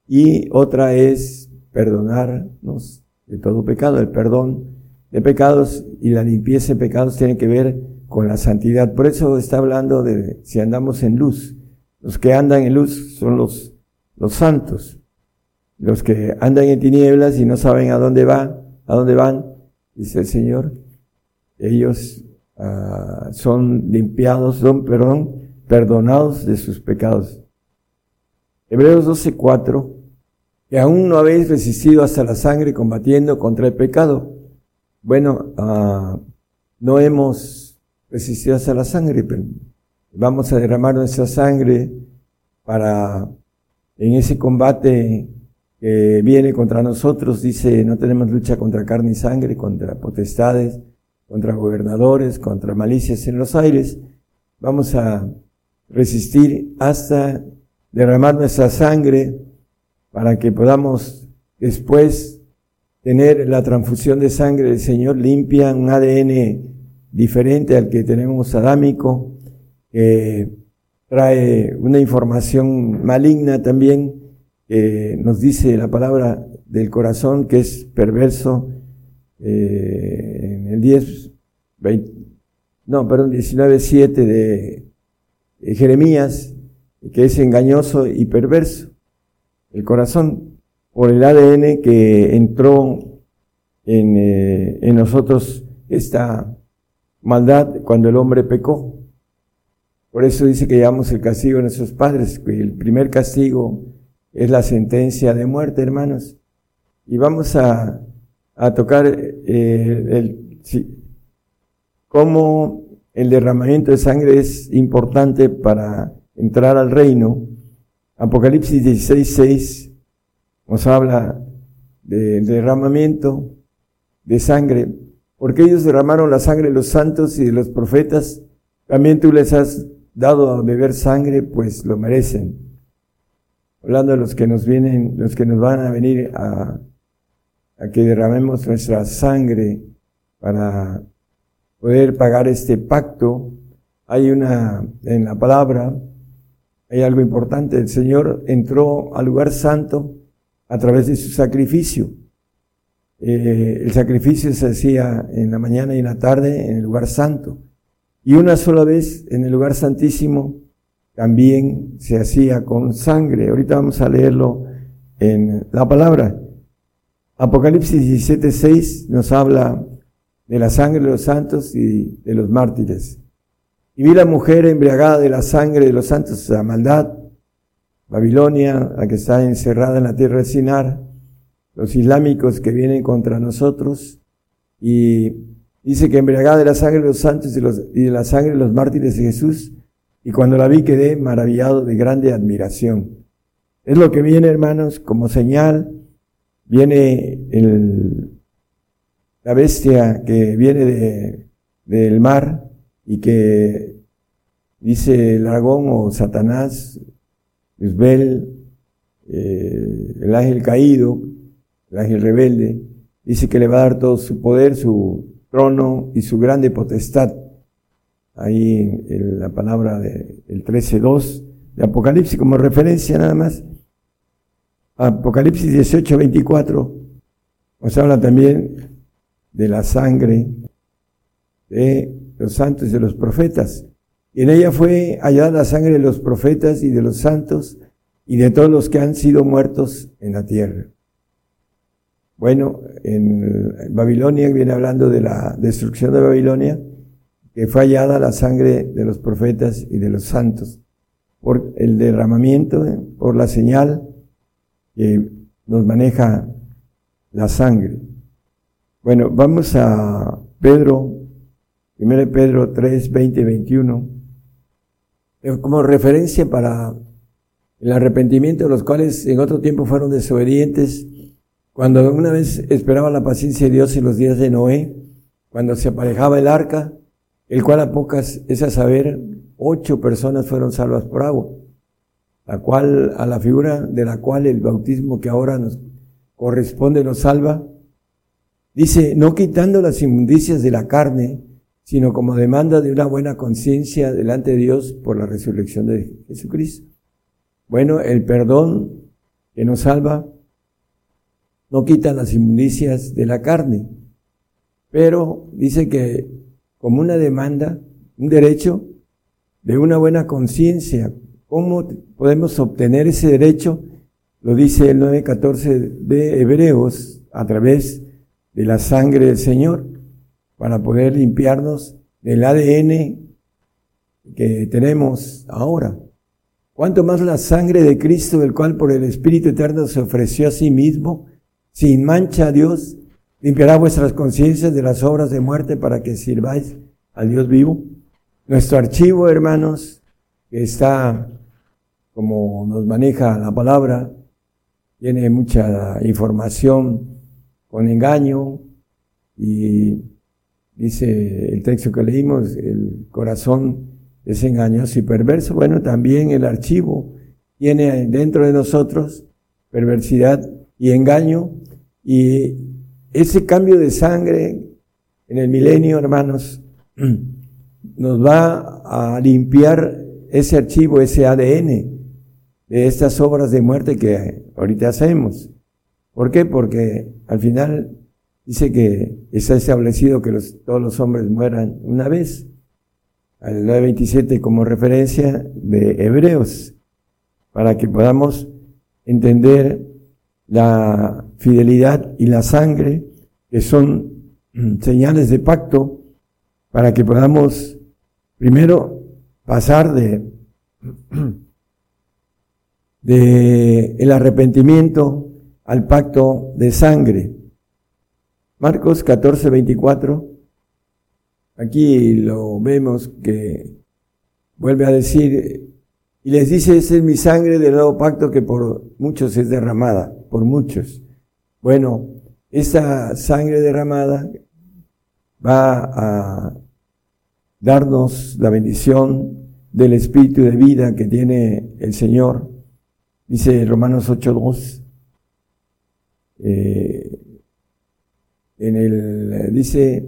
y otra es perdonarnos de todo pecado. El perdón de pecados y la limpieza de pecados tienen que ver con la santidad. Por eso está hablando de si andamos en luz. Los que andan en luz son los, los santos. Los que andan en tinieblas y no saben a dónde van, a dónde van, dice el Señor, ellos ah, son limpiados, son, perdón, perdonados de sus pecados. Hebreos 12:4, que aún no habéis resistido hasta la sangre combatiendo contra el pecado. Bueno, ah, no hemos resistido hasta la sangre, Vamos a derramar nuestra sangre para en ese combate que viene contra nosotros, dice, no tenemos lucha contra carne y sangre, contra potestades, contra gobernadores, contra malicias en los aires. Vamos a resistir hasta derramar nuestra sangre para que podamos después tener la transfusión de sangre del Señor limpia, un ADN diferente al que tenemos adámico, que trae una información maligna también, que nos dice la palabra del corazón que es perverso, eh, en el 10, 20, no, perdón, 19.7 de, de Jeremías, que es engañoso y perverso, el corazón, por el ADN que entró en, eh, en nosotros esta maldad cuando el hombre pecó. Por eso dice que llevamos el castigo de nuestros padres, que el primer castigo es la sentencia de muerte, hermanos. Y vamos a, a tocar eh, el, cómo el derramamiento de sangre es importante para entrar al reino. Apocalipsis 16, nos habla del derramamiento de sangre, porque ellos derramaron la sangre de los santos y de los profetas, también tú les has dado a beber sangre, pues lo merecen. Hablando de los que nos vienen, los que nos van a venir a, a que derramemos nuestra sangre para poder pagar este pacto, hay una, en la palabra, hay algo importante. El Señor entró al lugar santo a través de su sacrificio. Eh, el sacrificio se hacía en la mañana y en la tarde en el lugar santo. Y una sola vez en el lugar santísimo también se hacía con sangre. Ahorita vamos a leerlo en la palabra. Apocalipsis 17:6 nos habla de la sangre de los santos y de los mártires. Y vi la mujer embriagada de la sangre de los santos, la maldad, Babilonia, la que está encerrada en la tierra de Sinar, los islámicos que vienen contra nosotros, y dice que embriagada de la sangre de los santos y, de la sangre de los mártires de Jesús, y cuando la vi quedé maravillado de grande admiración. Es lo que viene, hermanos, como señal, viene el, la bestia que viene de, del mar, y que dice el dragón o Satanás, Isbel, eh, el ángel caído, el ángel rebelde, dice que le va a dar todo su poder, su trono y su grande potestad. Ahí en, la palabra del 13.2 de Apocalipsis, como referencia nada más. Apocalipsis 18, 24, nos habla también de la sangre de los santos y de los profetas. Y en ella fue hallada la sangre de los profetas y de los santos y de todos los que han sido muertos en la tierra. Bueno, en Babilonia viene hablando de la destrucción de Babilonia, que fue hallada la sangre de los profetas y de los santos, por el derramamiento, por la señal que nos maneja la sangre. Bueno, vamos a Pedro 1 Pedro 3, 20, 21, como referencia para el arrepentimiento de los cuales en otro tiempo fueron desobedientes, cuando una vez esperaba la paciencia de Dios en los días de Noé, cuando se aparejaba el arca, el cual a pocas, es a saber, ocho personas fueron salvas por agua, la cual, a la figura de la cual el bautismo que ahora nos corresponde nos salva, dice, no quitando las inmundicias de la carne, sino como demanda de una buena conciencia delante de Dios por la resurrección de Jesucristo. Bueno, el perdón que nos salva no quita las inmundicias de la carne, pero dice que como una demanda, un derecho de una buena conciencia, ¿cómo podemos obtener ese derecho? Lo dice el 9.14 de Hebreos a través de la sangre del Señor para poder limpiarnos del ADN que tenemos ahora. Cuanto más la sangre de Cristo, del cual por el Espíritu Eterno se ofreció a sí mismo, sin mancha Dios, limpiará vuestras conciencias de las obras de muerte para que sirváis al Dios vivo. Nuestro archivo, hermanos, que está, como nos maneja la palabra, tiene mucha información con engaño y dice el texto que leímos, el corazón es engañoso y perverso. Bueno, también el archivo tiene dentro de nosotros perversidad y engaño y ese cambio de sangre en el milenio, hermanos, nos va a limpiar ese archivo, ese ADN de estas obras de muerte que ahorita hacemos. ¿Por qué? Porque al final dice que está establecido que todos los hombres mueran una vez. Al 9.27 como referencia de Hebreos, para que podamos entender la fidelidad y la sangre, que son señales de pacto, para que podamos primero pasar de, de el arrepentimiento al pacto de sangre. Marcos 14, 24. Aquí lo vemos que vuelve a decir, y les dice, esa es mi sangre del nuevo pacto que por muchos es derramada, por muchos. Bueno, esa sangre derramada va a darnos la bendición del espíritu de vida que tiene el Señor. Dice Romanos 8.2. Eh, en el, dice,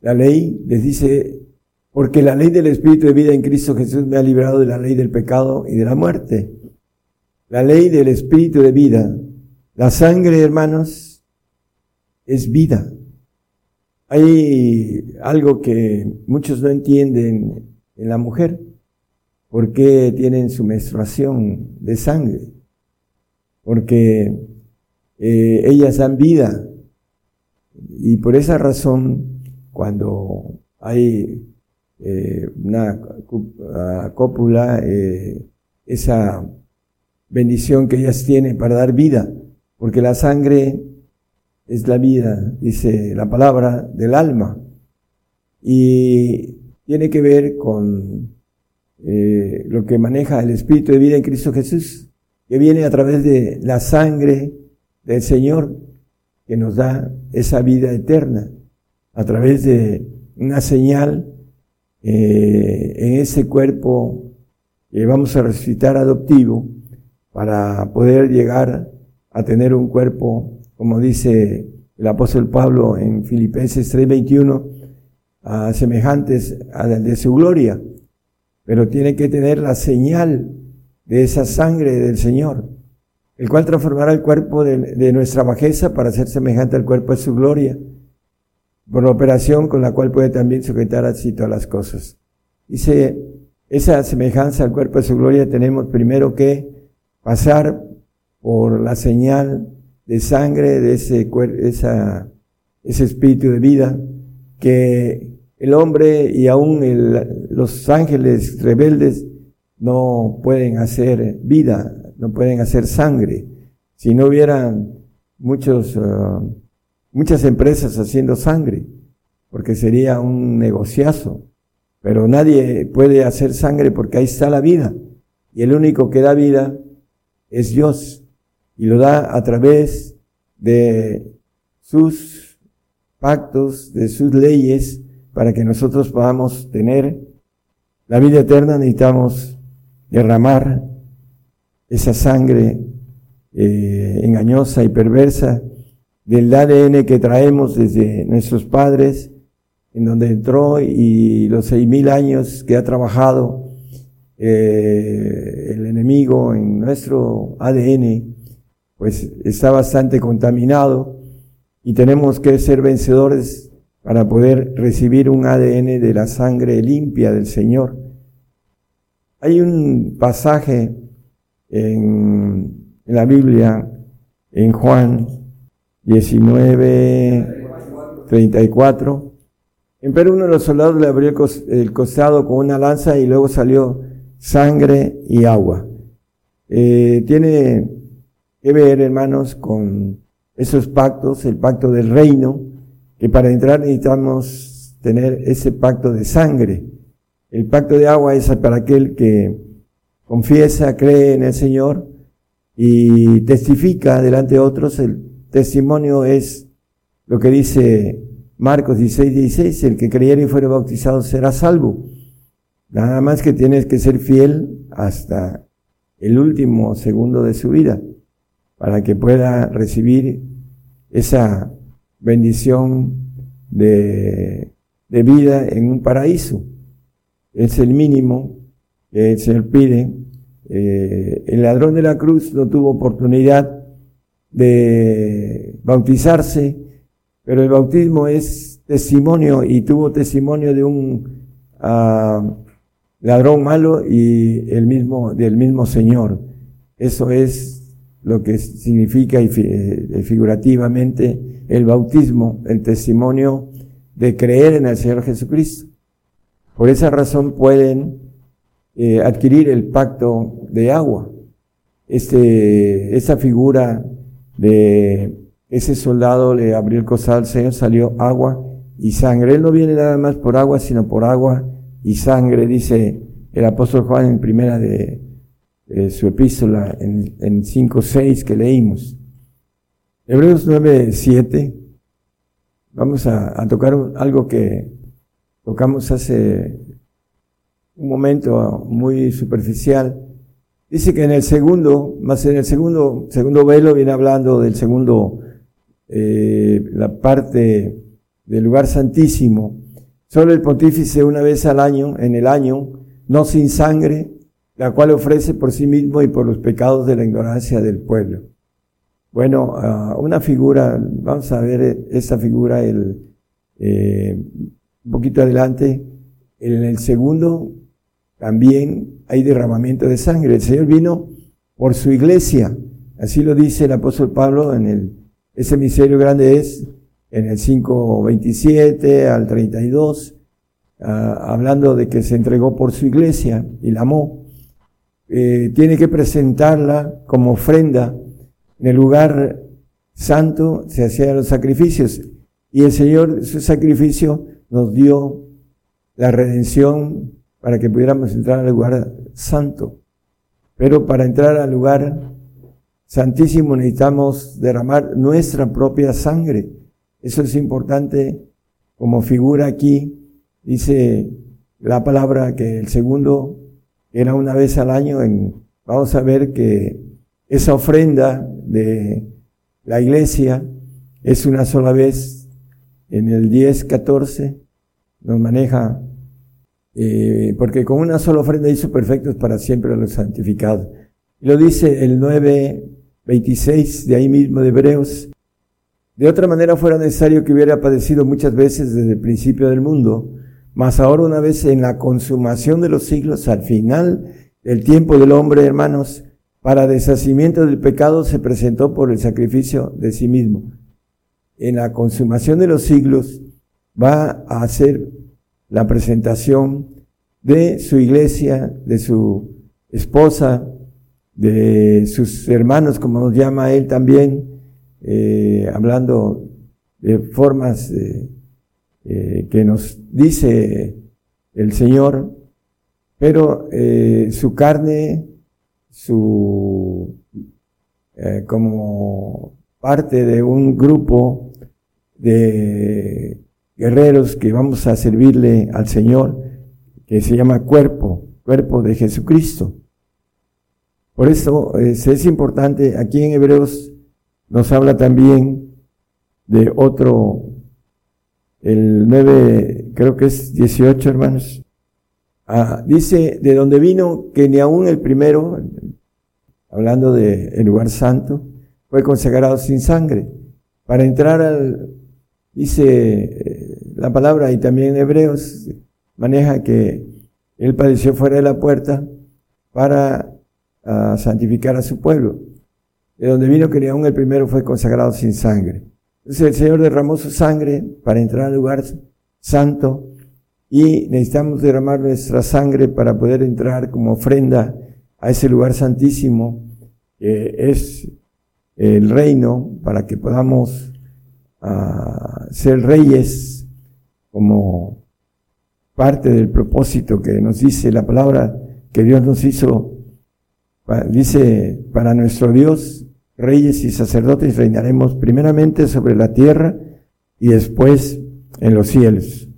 la ley les dice, porque la ley del Espíritu de vida en Cristo Jesús me ha librado de la ley del pecado y de la muerte. La ley del Espíritu de vida, La sangre, hermanos, es vida. Hay algo que muchos no entienden en la mujer. ¿Por qué tienen su menstruación de sangre? Porque eh, ellas dan vida. Y por esa razón, cuando hay eh, una cópula, eh, esa bendición que ellas tienen para dar vida, porque la sangre es la vida, dice la palabra del alma, y tiene que ver con eh, lo que maneja el Espíritu de vida en Cristo Jesús, que viene a través de la sangre del Señor, que nos da esa vida eterna, a través de una señal eh, en ese cuerpo que vamos a resucitar adoptivo, para poder llegar a tener un cuerpo, como dice el apóstol Pablo en Filipenses 3:21, a semejantes al de su gloria, pero tiene que tener la señal de esa sangre del Señor, el cual transformará el cuerpo de, de nuestra bajeza para ser semejante al cuerpo de su gloria, por la operación con la cual puede también sujetar así todas las cosas. Dice, esa semejanza al cuerpo de su gloria tenemos primero que pasar por la señal de sangre de ese, esa, ese espíritu de vida que el hombre y aún los ángeles rebeldes no pueden hacer vida, no pueden hacer sangre. Si no hubieran muchos, uh, muchas empresas haciendo sangre, porque sería un negociazo. Pero nadie puede hacer sangre porque ahí está la vida. Y el único que da vida es Dios y lo da a través de sus pactos, de sus leyes, para que nosotros podamos tener la vida eterna. Necesitamos derramar esa sangre eh, engañosa y perversa del ADN que traemos desde nuestros padres, en donde entró y los seis mil años que ha trabajado eh, el enemigo en nuestro ADN, pues está bastante contaminado y tenemos que ser vencedores para poder recibir un ADN de la sangre limpia del Señor. Hay un pasaje en, la Biblia, en Juan 19, 34. Pero uno de los soldados le abrió el costado con una lanza y luego salió sangre y agua. Eh, tiene que ver, hermanos, con esos pactos, el pacto del reino, que para entrar necesitamos tener ese pacto de sangre. El pacto de agua es para aquel que confiesa, cree en el Señor y testifica delante de otros. El testimonio es lo que dice Marcos 16, 16, el que creyere y fuere bautizado será salvo. Nada más que tienes que ser fiel hasta el último segundo de su vida para que pueda recibir esa bendición de, vida en un paraíso. Es el mínimo que el Señor pide. Eh, el ladrón de la cruz no tuvo oportunidad de bautizarse, pero el bautismo es testimonio y tuvo testimonio de un uh, ladrón malo y el mismo, del mismo Señor. Eso es lo que significa eh, figurativamente el bautismo, el testimonio de creer en el Señor Jesucristo. Por esa razón pueden eh, adquirir el pacto de agua. Este, esa figura de ese soldado le abrió el costal al Señor, salió agua y sangre. Él no viene nada más por agua, sino por agua y sangre, dice el apóstol Juan en primera de, su epístola, en, en 5.6 que leímos. Hebreos 9.7, vamos a, tocar algo que tocamos hace un momento muy superficial. Dice que en el segundo, más en el segundo, segundo velo viene hablando del segundo, eh, la parte del lugar santísimo, Solo el pontífice una vez al año, en el año, no sin sangre, la cual ofrece por sí mismo y por los pecados de la ignorancia del pueblo. Bueno, ah, una figura, vamos a ver esa figura el, eh, un poquito adelante. En el segundo también hay derramamiento de sangre. El Señor vino por su iglesia. Así lo dice el apóstol Pablo en el, ese misterio grande es en el 5.27 al 32, ah, hablando de que se entregó por su iglesia y la amó. Eh, tiene que presentarla como ofrenda en el lugar santo, se hacían los sacrificios y el Señor, su sacrificio, nos dio la redención para que pudiéramos entrar al lugar santo. Pero para entrar al lugar santísimo necesitamos derramar nuestra propia sangre. Eso es importante como figura aquí. Dice la palabra que el segundo era una vez al año. En, vamos a ver que esa ofrenda de la iglesia es una sola vez en el 10, 14. Nos maneja eh, porque con una sola ofrenda hizo perfectos para siempre a los santificados. Lo dice el 9, 26 de ahí mismo de Hebreos. De otra manera fuera necesario que hubiera padecido muchas veces desde el principio del mundo, mas ahora una vez en la consumación de los siglos, al final del tiempo del hombre, hermanos, para deshacimiento del pecado se presentó por el sacrificio de sí mismo. En la consumación de los siglos va a hacer la presentación de su iglesia, de su esposa, de sus hermanos, como nos llama él también, eh, hablando de formas eh, eh, que nos dice el Señor, pero su carne, su como parte de un grupo de guerreros que vamos a servirle al Señor, que se llama cuerpo, cuerpo de Jesucristo. Por eso es, importante, aquí en Hebreos nos habla también de otro, el 9, creo que es 18 hermanos. Ah, dice, de donde vino que ni aún el primero, hablando del el lugar santo, fue consagrado sin sangre. Para entrar al, dice la palabra y también Hebreos maneja que él padeció fuera de la puerta para ah, santificar a su pueblo. De donde vino que ni aún el primero fue consagrado sin sangre. Entonces el Señor derramó su sangre para entrar al lugar santo y necesitamos derramar nuestra sangre para poder entrar como ofrenda a ese lugar santísimo que es el reino para que podamos ah, ser reyes como parte del propósito que nos dice la palabra que Dios nos hizo. Dice, para nuestro Dios, reyes y sacerdotes reinaremos primeramente sobre la tierra y después en los cielos.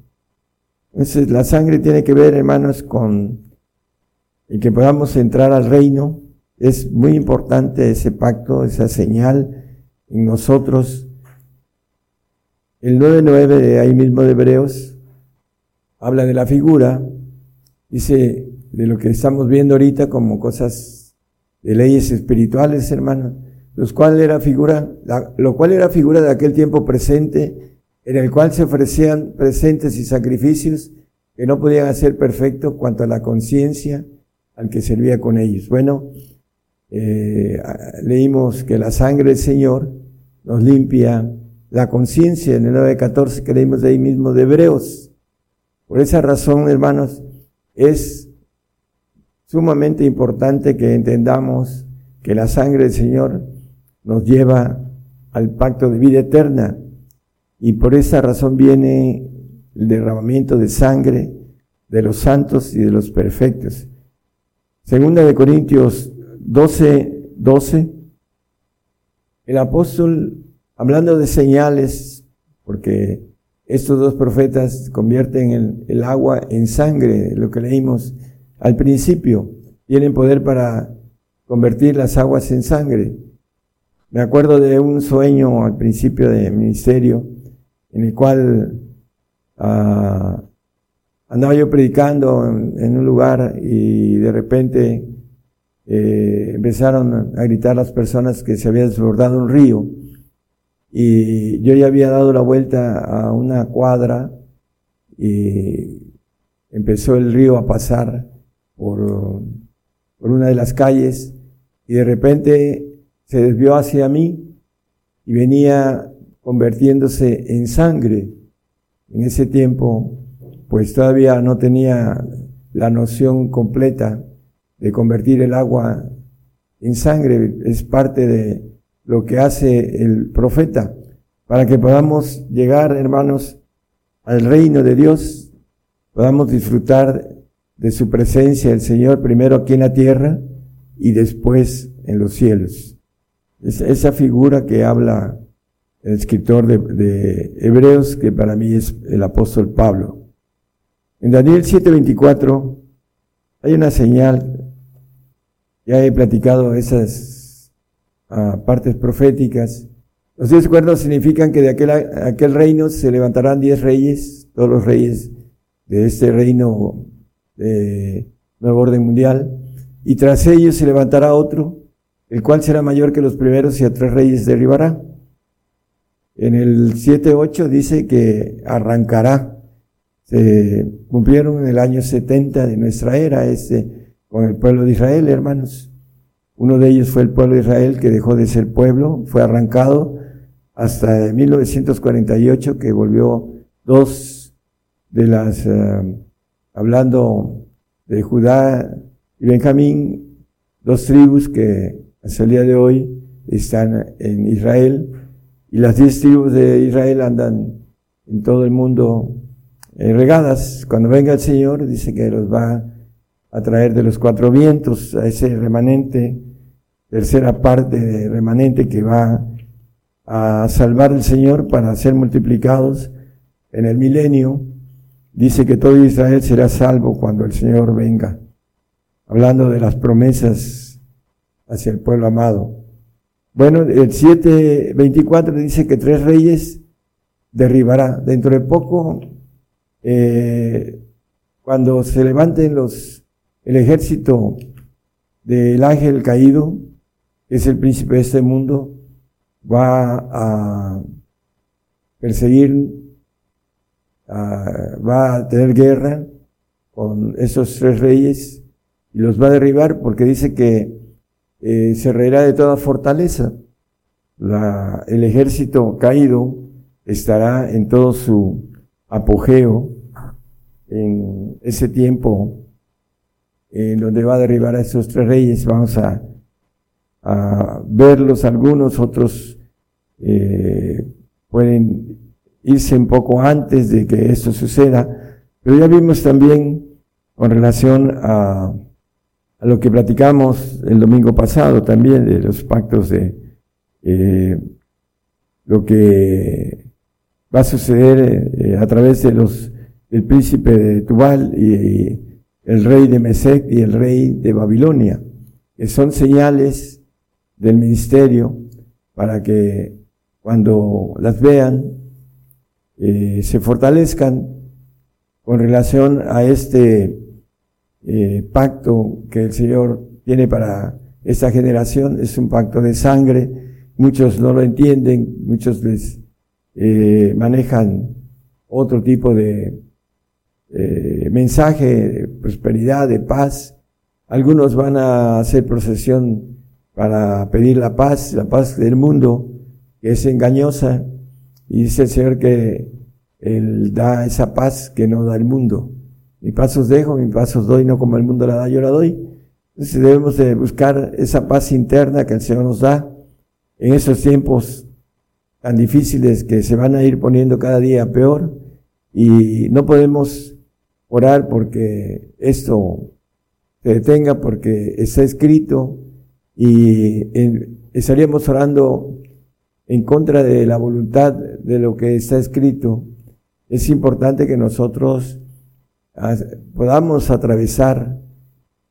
Entonces la sangre tiene que ver, hermanos, con el que podamos entrar al reino. Es muy importante ese pacto, esa señal en nosotros el 9.9 de ahí mismo de Hebreos habla de la figura, dice de lo que estamos viendo ahorita como cosas de leyes espirituales, hermanos, los cuales era figura, lo cual era figura de aquel tiempo presente, en el cual se ofrecían presentes y sacrificios que no podían hacer perfecto cuanto a la conciencia al que servía con ellos. Bueno, eh, leímos que la sangre del Señor nos limpia la conciencia en el 9.14 que leímos de ahí mismo de Hebreos. Por esa razón, hermanos, es sumamente importante que entendamos que la sangre del Señor nos lleva al pacto de vida eterna y por esa razón viene el derramamiento de sangre de los santos y de los perfectos. Segunda de Corintios 12, 12, el apóstol Hablando de señales, porque estos dos profetas convierten el, el agua en sangre, lo que leímos al principio, tienen poder para convertir las aguas en sangre. Me acuerdo de un sueño al principio de ministerio en el cual ah, andaba yo predicando en, un lugar y de repente eh, empezaron a gritar las personas que se había desbordado un río. Y yo ya había dado la vuelta a una cuadra y empezó el río a pasar por, por una de las calles y de repente se desvió hacia mí y venía convirtiéndose en sangre. En ese tiempo, pues todavía no tenía la noción completa de convertir el agua en sangre. Es parte de lo que hace el profeta para que podamos llegar, hermanos, al reino de Dios, podamos disfrutar de su presencia, el Señor, primero aquí en la tierra y después en los cielos. Esa figura que habla el escritor de, Hebreos, que para mí es el apóstol Pablo. En Daniel 7:24 hay una señal, ya he platicado esas ah, partes proféticas. Los diez cuernos significan que de aquel, aquel reino se levantarán diez reyes, todos los reyes de este reino de nuevo orden mundial, y tras ellos se levantará otro, el cual será mayor que los primeros y a tres reyes derribará. En el 7.8 dice que arrancará. Se cumplieron en el año 70 de nuestra era este, con el pueblo de Israel, hermanos. Uno de ellos fue el pueblo de Israel que dejó de ser pueblo, fue arrancado hasta 1948 que volvió dos de las, eh, hablando de Judá y Benjamín, dos tribus que hasta el día de hoy están en Israel y las diez tribus de Israel andan en todo el mundo eh, regadas. Cuando venga el Señor, dice que los va a traer de los cuatro vientos a ese remanente, tercera parte de remanente que va a salvar el Señor para ser multiplicados en el milenio. Dice que todo Israel será salvo cuando el Señor venga. Hablando de las promesas hacia el pueblo amado. Bueno, el 7.24 dice que tres reyes derribará. Dentro de poco, eh, cuando se levanten los, el ejército del ángel caído, que es el príncipe de este mundo, va a perseguir, va a tener guerra con esos tres reyes y los va a derribar porque dice que eh, se reirá de toda fortaleza. La, el ejército caído estará en todo su apogeo en ese tiempo en donde va a derribar a esos tres reyes. Vamos a, a verlos algunos, otros eh, pueden irse un poco antes de que esto suceda. Pero ya vimos también con relación a a lo que platicamos el domingo pasado también de los pactos de eh, lo que va a suceder eh, a través de los del príncipe de Tubal y, el rey de Mesec y el rey de Babilonia, que son señales del ministerio para que cuando las vean eh, se fortalezcan con relación a este eh, pacto que el Señor tiene para esta generación es un pacto de sangre. Muchos no lo entienden, muchos les eh, manejan otro tipo de eh, mensaje de prosperidad, de paz. Algunos van a hacer procesión para pedir la paz, la paz del mundo, que es engañosa, y dice el Señor que Él da esa paz que no da el mundo. Mi pasos dejo, mis pasos doy, no como el mundo la da, yo la doy. Entonces debemos de buscar esa paz interna que el Señor nos da en esos tiempos tan difíciles que se van a ir poniendo cada día peor y no podemos orar porque esto se detenga porque está escrito y estaríamos orando en contra de la voluntad de lo que está escrito. Es importante que nosotros podamos atravesar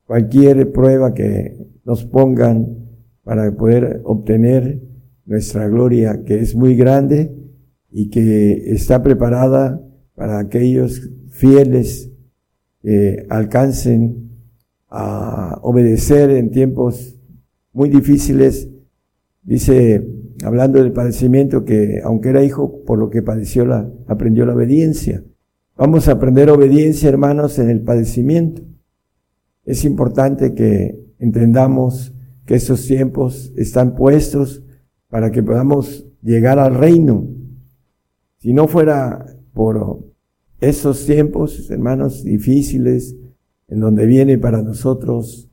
cualquier prueba que nos pongan para poder obtener nuestra gloria que es muy grande y que está preparada para aquellos fieles que alcancen a obedecer en tiempos muy difíciles. Dice, hablando del padecimiento, que aunque era hijo, por lo que padeció, la, aprendió la obediencia. Vamos a aprender obediencia, hermanos, en el padecimiento. Es importante que entendamos que esos tiempos están puestos para que podamos llegar al reino. Si no fuera por esos tiempos, hermanos, difíciles, en donde viene para nosotros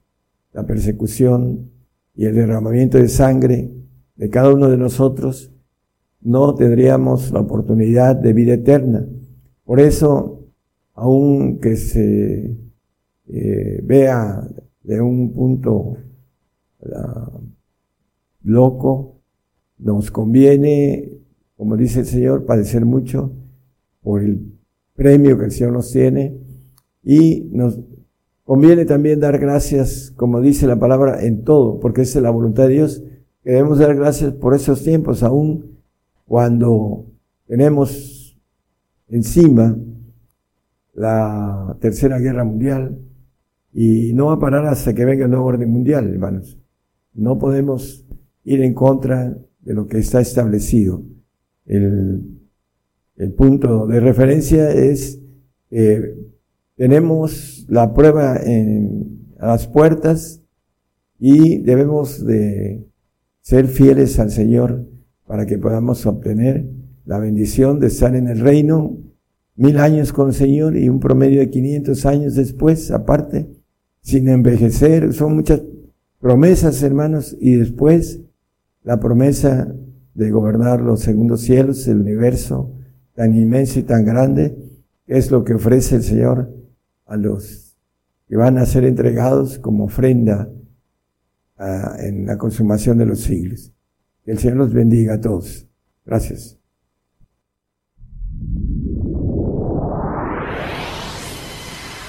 la persecución y el derramamiento de sangre de cada uno de nosotros, no tendríamos la oportunidad de vida eterna. Por eso, aunque se eh, vea de un punto loco, nos conviene, como dice el Señor, padecer mucho por el premio que el Señor nos tiene y nos conviene también dar gracias, como dice la palabra, en todo, porque esa es la voluntad de Dios. Debemos dar gracias por esos tiempos, aún cuando tenemos encima la tercera guerra mundial y no va a parar hasta que venga el nuevo orden mundial, hermanos. No podemos ir en contra de lo que está establecido. El, punto de referencia es, eh, tenemos la prueba en, a las puertas y debemos de ser fieles al Señor para que podamos obtener la bendición de estar en el reino mil años con el Señor y un promedio de 500 años después, aparte, sin envejecer. Son muchas promesas, hermanos, y después la promesa de gobernar los segundos cielos, el universo tan inmenso y tan grande, es lo que ofrece el Señor a los que van a ser entregados como ofrenda ah, en la consumación de los siglos. Que el Señor los bendiga a todos. Gracias.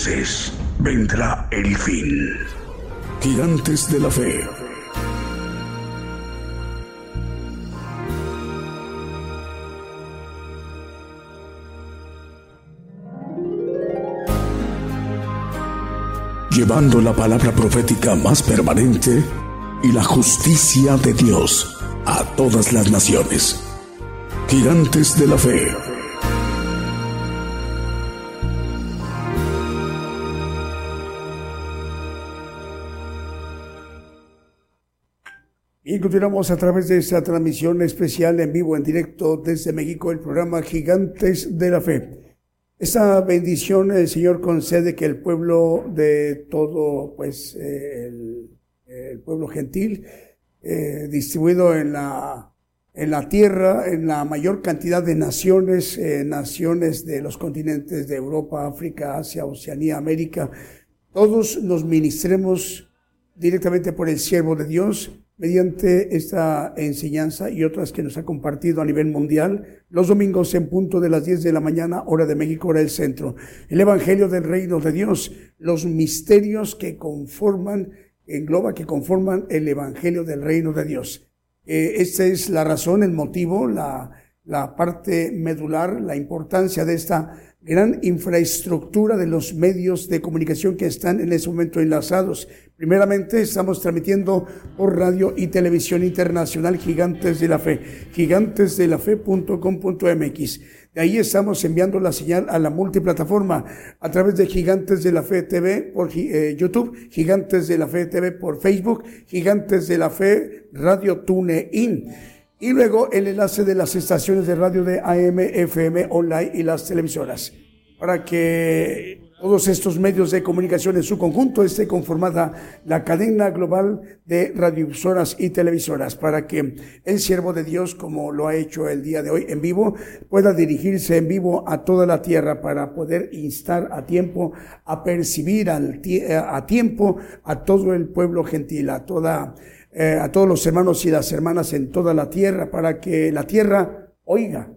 Entonces vendrá el fin. Gigantes de la fe. Llevando la palabra profética más permanente y la justicia de Dios a todas las naciones. Gigantes de la fe. Y continuamos a través de esta transmisión especial en vivo, en directo desde México, el programa Gigantes de la Fe. Esta bendición el Señor concede que el pueblo de todo, pues, el, pueblo gentil, eh, distribuido en la, en la tierra, en la mayor cantidad de naciones, eh, naciones de los continentes de Europa, África, Asia, Oceanía, América, todos nos ministremos directamente por el siervo de Dios, mediante esta enseñanza y otras que nos ha compartido a nivel mundial los domingos en punto de las 10 de la mañana, hora de México, hora del centro. El Evangelio del Reino de Dios, los misterios que conforman, engloba, que conforman el Evangelio del Reino de Dios. Eh, esta es la razón, el motivo, la, la parte medular, la importancia de esta gran infraestructura de los medios de comunicación que están en ese momento enlazados. Primeramente estamos transmitiendo por radio y televisión internacional Gigantes de la Fe, gigantesdelafe.com.mx. De ahí estamos enviando la señal a la multiplataforma a través de Gigantes de la Fe TV por eh, YouTube, Gigantes de la Fe TV por Facebook, Gigantes de la Fe Radio TuneIn y luego el enlace de las estaciones de radio de AM, FM, online y las televisoras, para que todos estos medios de comunicación en su conjunto esté conformada la cadena global de radiovisoras y televisoras, para que el siervo de Dios, como lo ha hecho el día de hoy en vivo, pueda dirigirse en vivo a toda la tierra para poder instar a tiempo, a percibir al, a tiempo a todo el pueblo gentil, a toda eh, a todos los hermanos y las hermanas en toda la tierra, para que la tierra oiga,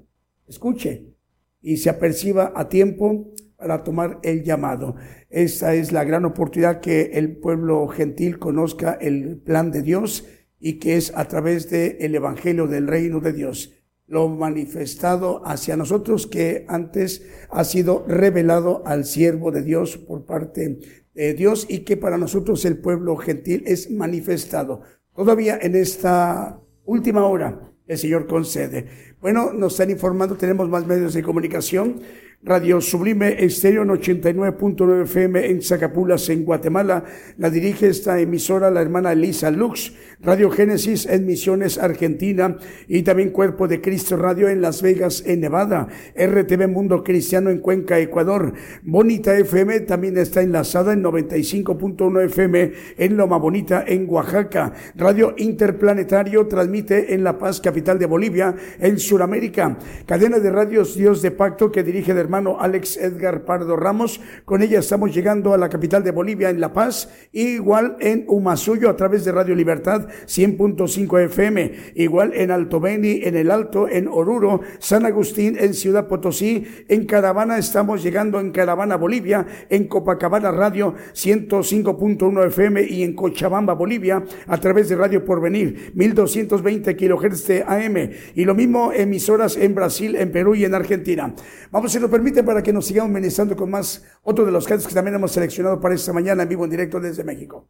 escuche y se aperciba a tiempo para tomar el llamado. Esta es la gran oportunidad que el pueblo gentil conozca el plan de Dios y que es a través del el Evangelio del Reino de Dios lo manifestado hacia nosotros que antes ha sido revelado al siervo de Dios por parte de Dios y que para nosotros el pueblo gentil es manifestado. Todavía en esta última hora el Señor concede. Bueno, nos están informando, tenemos más medios de comunicación. Radio Sublime Estéreo en 89.9 FM en Zacapulas, en Guatemala. La dirige esta emisora la hermana Elisa Lux. Radio Génesis en Misiones, Argentina. Y también Cuerpo de Cristo Radio en Las Vegas, en Nevada. RTV Mundo Cristiano en Cuenca, Ecuador. Bonita FM también está enlazada en 95.1 FM en Loma Bonita, en Oaxaca. Radio Interplanetario transmite en La Paz, capital de Bolivia, en Sudamérica. Cadena de radios Dios de Pacto que dirige de hermano Alex Edgar Pardo Ramos. Con ella estamos llegando a la capital de Bolivia, en La Paz, igual en Humasuyo a través de Radio Libertad 100.5 FM, igual en Alto Beni, en El Alto, en Oruro, San Agustín, en Ciudad Potosí, en Caravana estamos llegando en Caravana, Bolivia, en Copacabana Radio 105.1 FM y en Cochabamba, Bolivia, a través de Radio Porvenir 1220 kHz de AM y lo mismo emisoras en Brasil, en Perú y en Argentina. Vamos a lo permite para que nos sigamos ministrando con más otro de los cantos que también hemos seleccionado para esta mañana en vivo en directo desde México.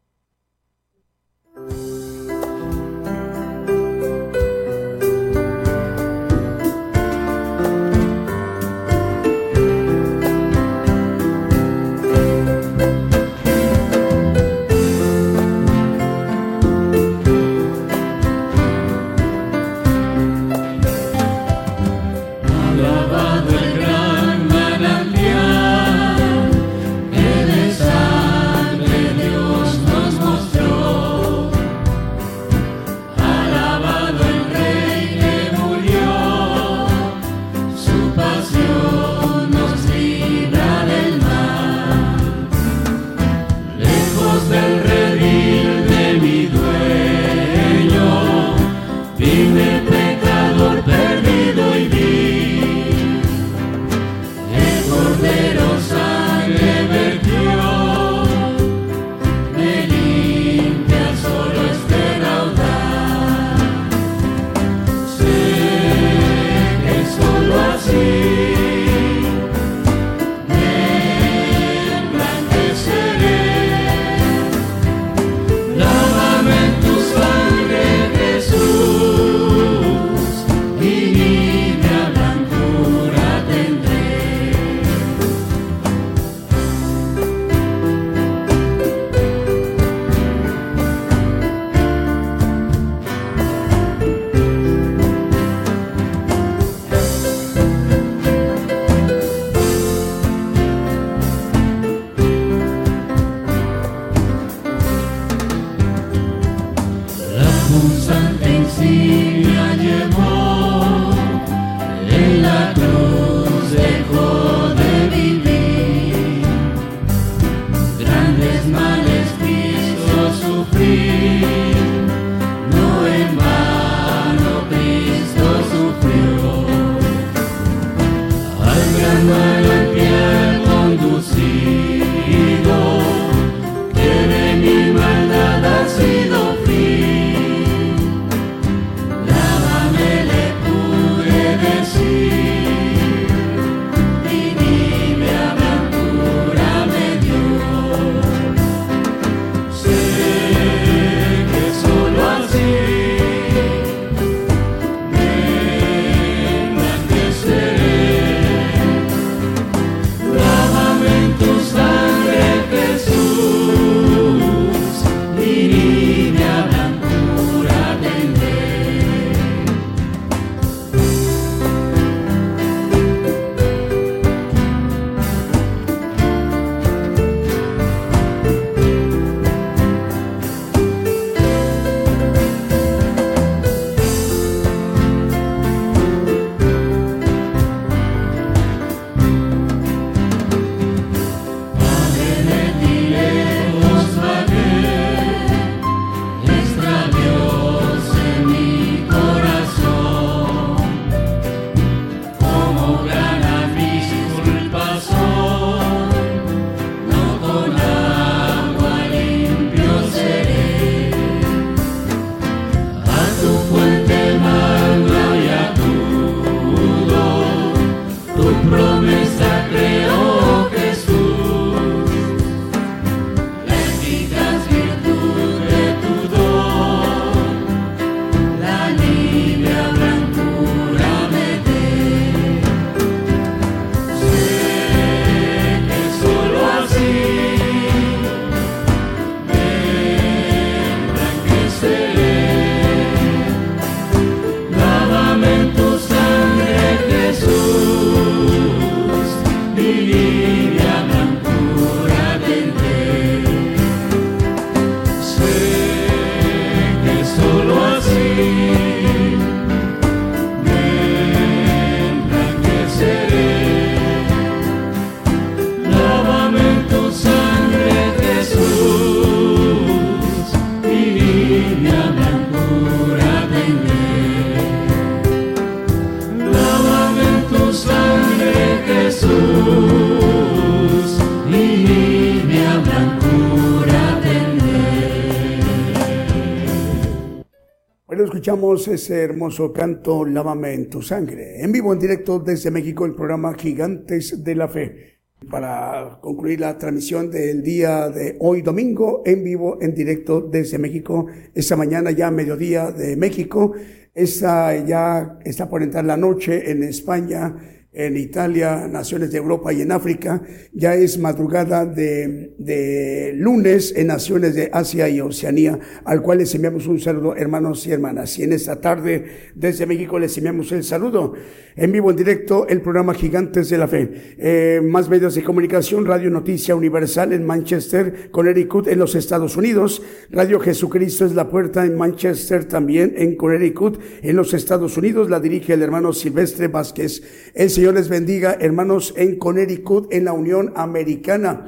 Escuchamos ese hermoso canto Lávame en tu sangre. En vivo, en directo desde México, el programa Gigantes de la Fe. Para concluir la transmisión del día de hoy domingo, en vivo, en directo desde México, esta mañana ya mediodía de México, esta ya está por entrar la noche en España, en Italia, naciones de Europa y en África. Ya es madrugada de, de, lunes en naciones de Asia y Oceanía, al cual les enviamos un saludo, hermanos y hermanas. Y en esta tarde, desde México, les enviamos el saludo. En vivo, en directo, el programa Gigantes de la Fe. Eh, más medios de comunicación, Radio Noticia Universal en Manchester, Connecticut, en los Estados Unidos. Radio Jesucristo es la puerta en Manchester, también en Connecticut, en los Estados Unidos. La dirige el hermano Silvestre Vázquez. El Señor les bendiga, hermanos, en Connecticut, en la Unión Americana.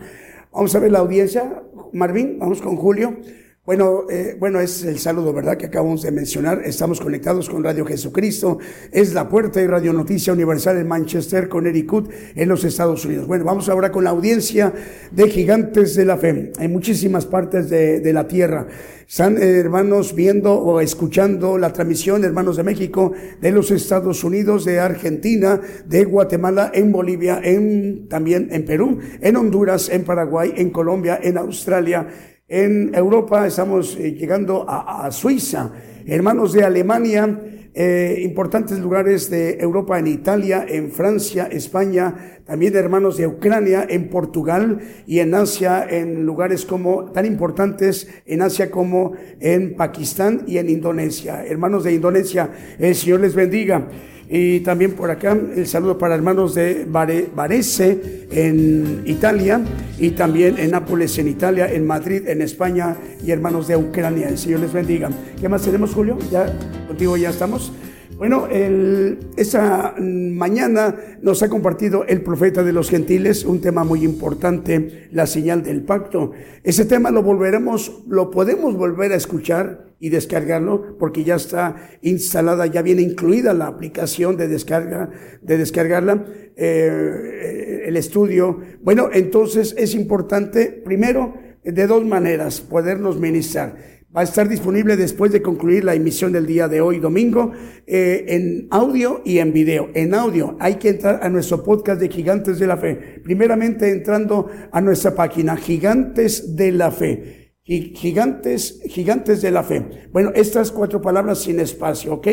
Vamos a ver la audiencia. Marvin, vamos con Julio. Bueno, eh, bueno, es el saludo, ¿verdad? Que acabamos de mencionar. Estamos conectados con Radio Jesucristo. Es la puerta y Radio Noticia Universal en Manchester, Connecticut, en los Estados Unidos. Bueno, vamos ahora con la audiencia de Gigantes de la Fe en muchísimas partes de, de la tierra. Están eh, hermanos viendo o escuchando la transmisión, hermanos de México, de los Estados Unidos, de Argentina, de Guatemala, en Bolivia, en, también en Perú, en Honduras, en Paraguay, en Colombia, en Australia, en Europa estamos eh, llegando a, Suiza, hermanos de Alemania, eh, importantes lugares de Europa en Italia, en Francia, España, también hermanos de Ucrania, en Portugal y en Asia, en lugares como tan importantes en Asia como en Pakistán y en Indonesia. Hermanos de Indonesia, el Señor les bendiga. Y también por acá el saludo para hermanos de Varese en Italia y también en Nápoles en Italia, en Madrid en España y hermanos de Ucrania. El Señor les bendiga. ¿Qué más tenemos, Julio? Ya contigo ya estamos. Bueno, el, esa mañana nos ha compartido el profeta de los gentiles un tema muy importante, la señal del pacto. Ese tema lo volveremos, lo podemos volver a escuchar y descargarlo porque ya está instalada, ya viene incluida la aplicación de descarga, de descargarla, eh, el estudio. Bueno, entonces es importante, primero, de dos maneras, podernos ministrar va a estar disponible después de concluir la emisión del día de hoy, domingo, eh, en audio y en video. En audio hay que entrar a nuestro podcast de Gigantes de la Fe. Primeramente entrando a nuestra página, Gigantes de la Fe. Gigantes, gigantes de la fe. Bueno, estas cuatro palabras sin espacio, ¿ok?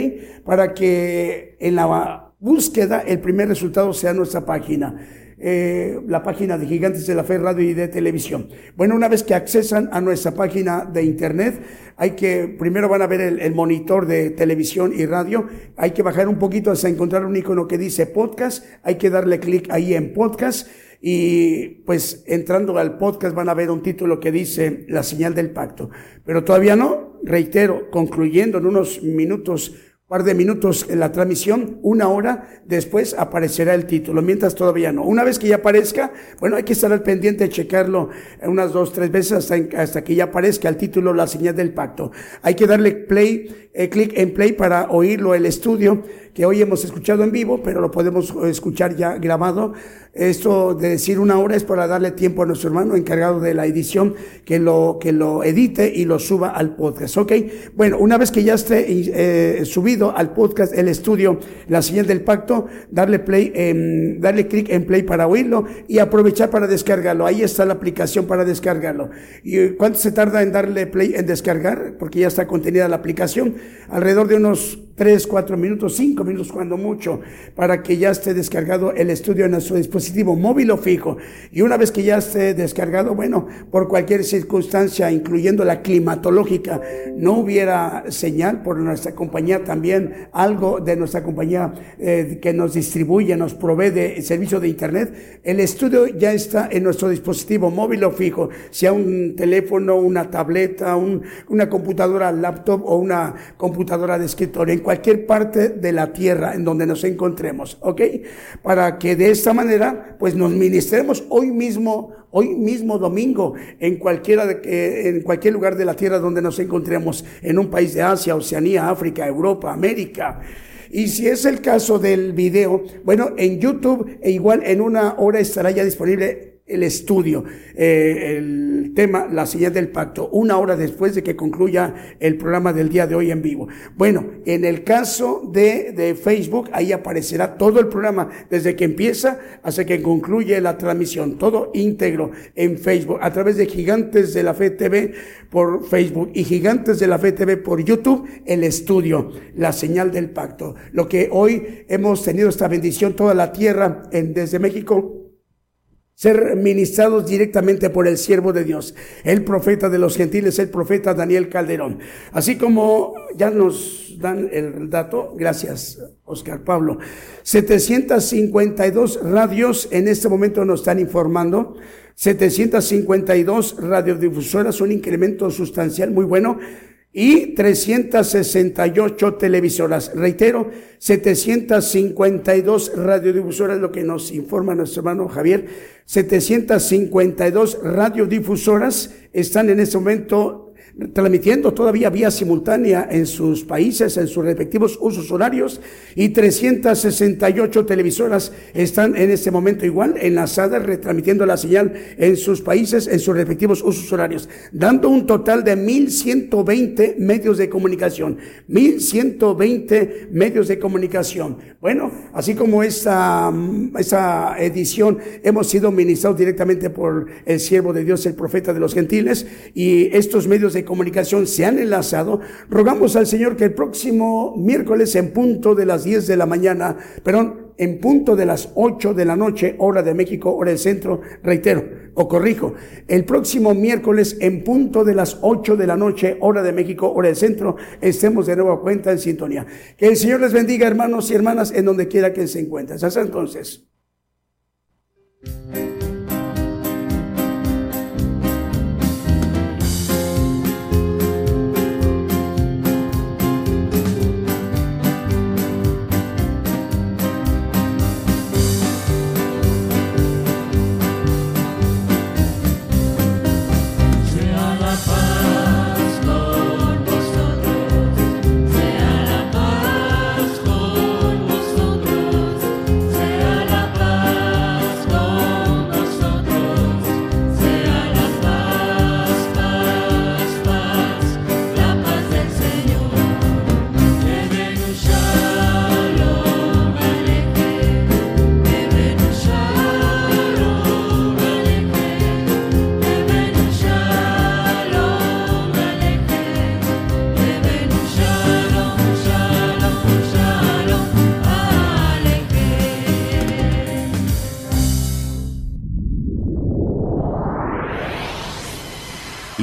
Para que en la búsqueda el primer resultado sea nuestra página. Eh, la página de Gigantes de la Fe Radio y de Televisión. Bueno, una vez que accesan a nuestra página de internet, hay que, primero van a ver el, monitor de televisión y radio, hay que bajar un poquito hasta encontrar un icono que dice podcast, hay que darle clic ahí en podcast y pues entrando al podcast van a ver un título que dice La señal del pacto. Pero todavía no, reitero, concluyendo en unos minutos par de minutos en la transmisión, una hora después aparecerá el título, mientras todavía no. Una vez que ya aparezca, bueno, hay que estar al pendiente checarlo unas dos, tres veces hasta, hasta que ya aparezca el título, la señal del pacto. Hay que darle play, eh, clic en play para oírlo el estudio que hoy hemos escuchado en vivo, pero lo podemos escuchar ya grabado. Esto de decir una hora es para darle tiempo a nuestro hermano encargado de la edición que lo, que lo edite y lo suba al podcast. ¿Ok? Bueno, una vez que ya esté eh, subido al podcast el estudio, la señal del pacto, darle play, en, darle clic en play para oírlo y aprovechar para descargarlo. Ahí está la aplicación para descargarlo. ¿Y cuánto se tarda en darle play en descargar? Porque ya está contenida la aplicación. Alrededor de unos 3, 4 minutos, 5 minutos cuando mucho, para que ya esté descargado el estudio en nuestro dispositivo móvil o fijo. Y una vez que ya esté descargado, bueno, por cualquier circunstancia, incluyendo la climatológica, no hubiera señal por nuestra compañía también, algo de nuestra compañía eh, que nos distribuye, nos provee de servicio de Internet, el estudio ya está en nuestro dispositivo móvil o fijo, sea un teléfono, una tableta, un, una computadora laptop o una computadora de escritorio cualquier parte de la tierra en donde nos encontremos, ¿ok? Para que de esta manera, pues nos ministremos hoy mismo, hoy mismo domingo, en cualquiera de, en cualquier lugar de la tierra donde nos encontremos, en un país de Asia, Oceanía, África, Europa, América. Y si es el caso del video, bueno, en YouTube e igual en una hora estará ya disponible el estudio, eh, el tema, la señal del pacto, una hora después de que concluya el programa del día de hoy en vivo. Bueno, en el caso de, de Facebook, ahí aparecerá todo el programa, desde que empieza hasta que concluye la transmisión, todo íntegro en Facebook, a través de Gigantes de la Fe TV por Facebook y Gigantes de la Fe TV por YouTube, el estudio, la señal del pacto. Lo que hoy hemos tenido esta bendición, toda la tierra en, desde México, ser ministrados directamente por el siervo de Dios, el profeta de los gentiles, el profeta Daniel Calderón. Así como ya nos dan el dato, gracias Oscar Pablo, 752 radios en este momento nos están informando, 752 radiodifusoras, un incremento sustancial muy bueno y 368 televisoras. Reitero, 752 radiodifusoras, lo que nos informa nuestro hermano Javier. 752 radiodifusoras están en este momento transmitiendo todavía vía simultánea en sus países, en sus respectivos usos horarios, y 368 televisoras están en este momento igual enlazadas, retransmitiendo la señal en sus países, en sus respectivos usos horarios, dando un total de 1120 medios de comunicación. 1120 medios de comunicación. Bueno, así como esta, esta edición hemos sido ministrados directamente por el siervo de Dios, el profeta de los gentiles, y estos medios de comunicación se han enlazado, rogamos al Señor que el próximo miércoles en punto de las 10 de la mañana, perdón, en punto de las 8 de la noche, hora de México, hora del centro, reitero, o corrijo, el próximo miércoles en punto de las 8 de la noche, hora de México, hora del centro, estemos de nuevo a cuenta en sintonía. Que el Señor les bendiga, hermanos y hermanas, en donde quiera que se encuentren. Hasta entonces.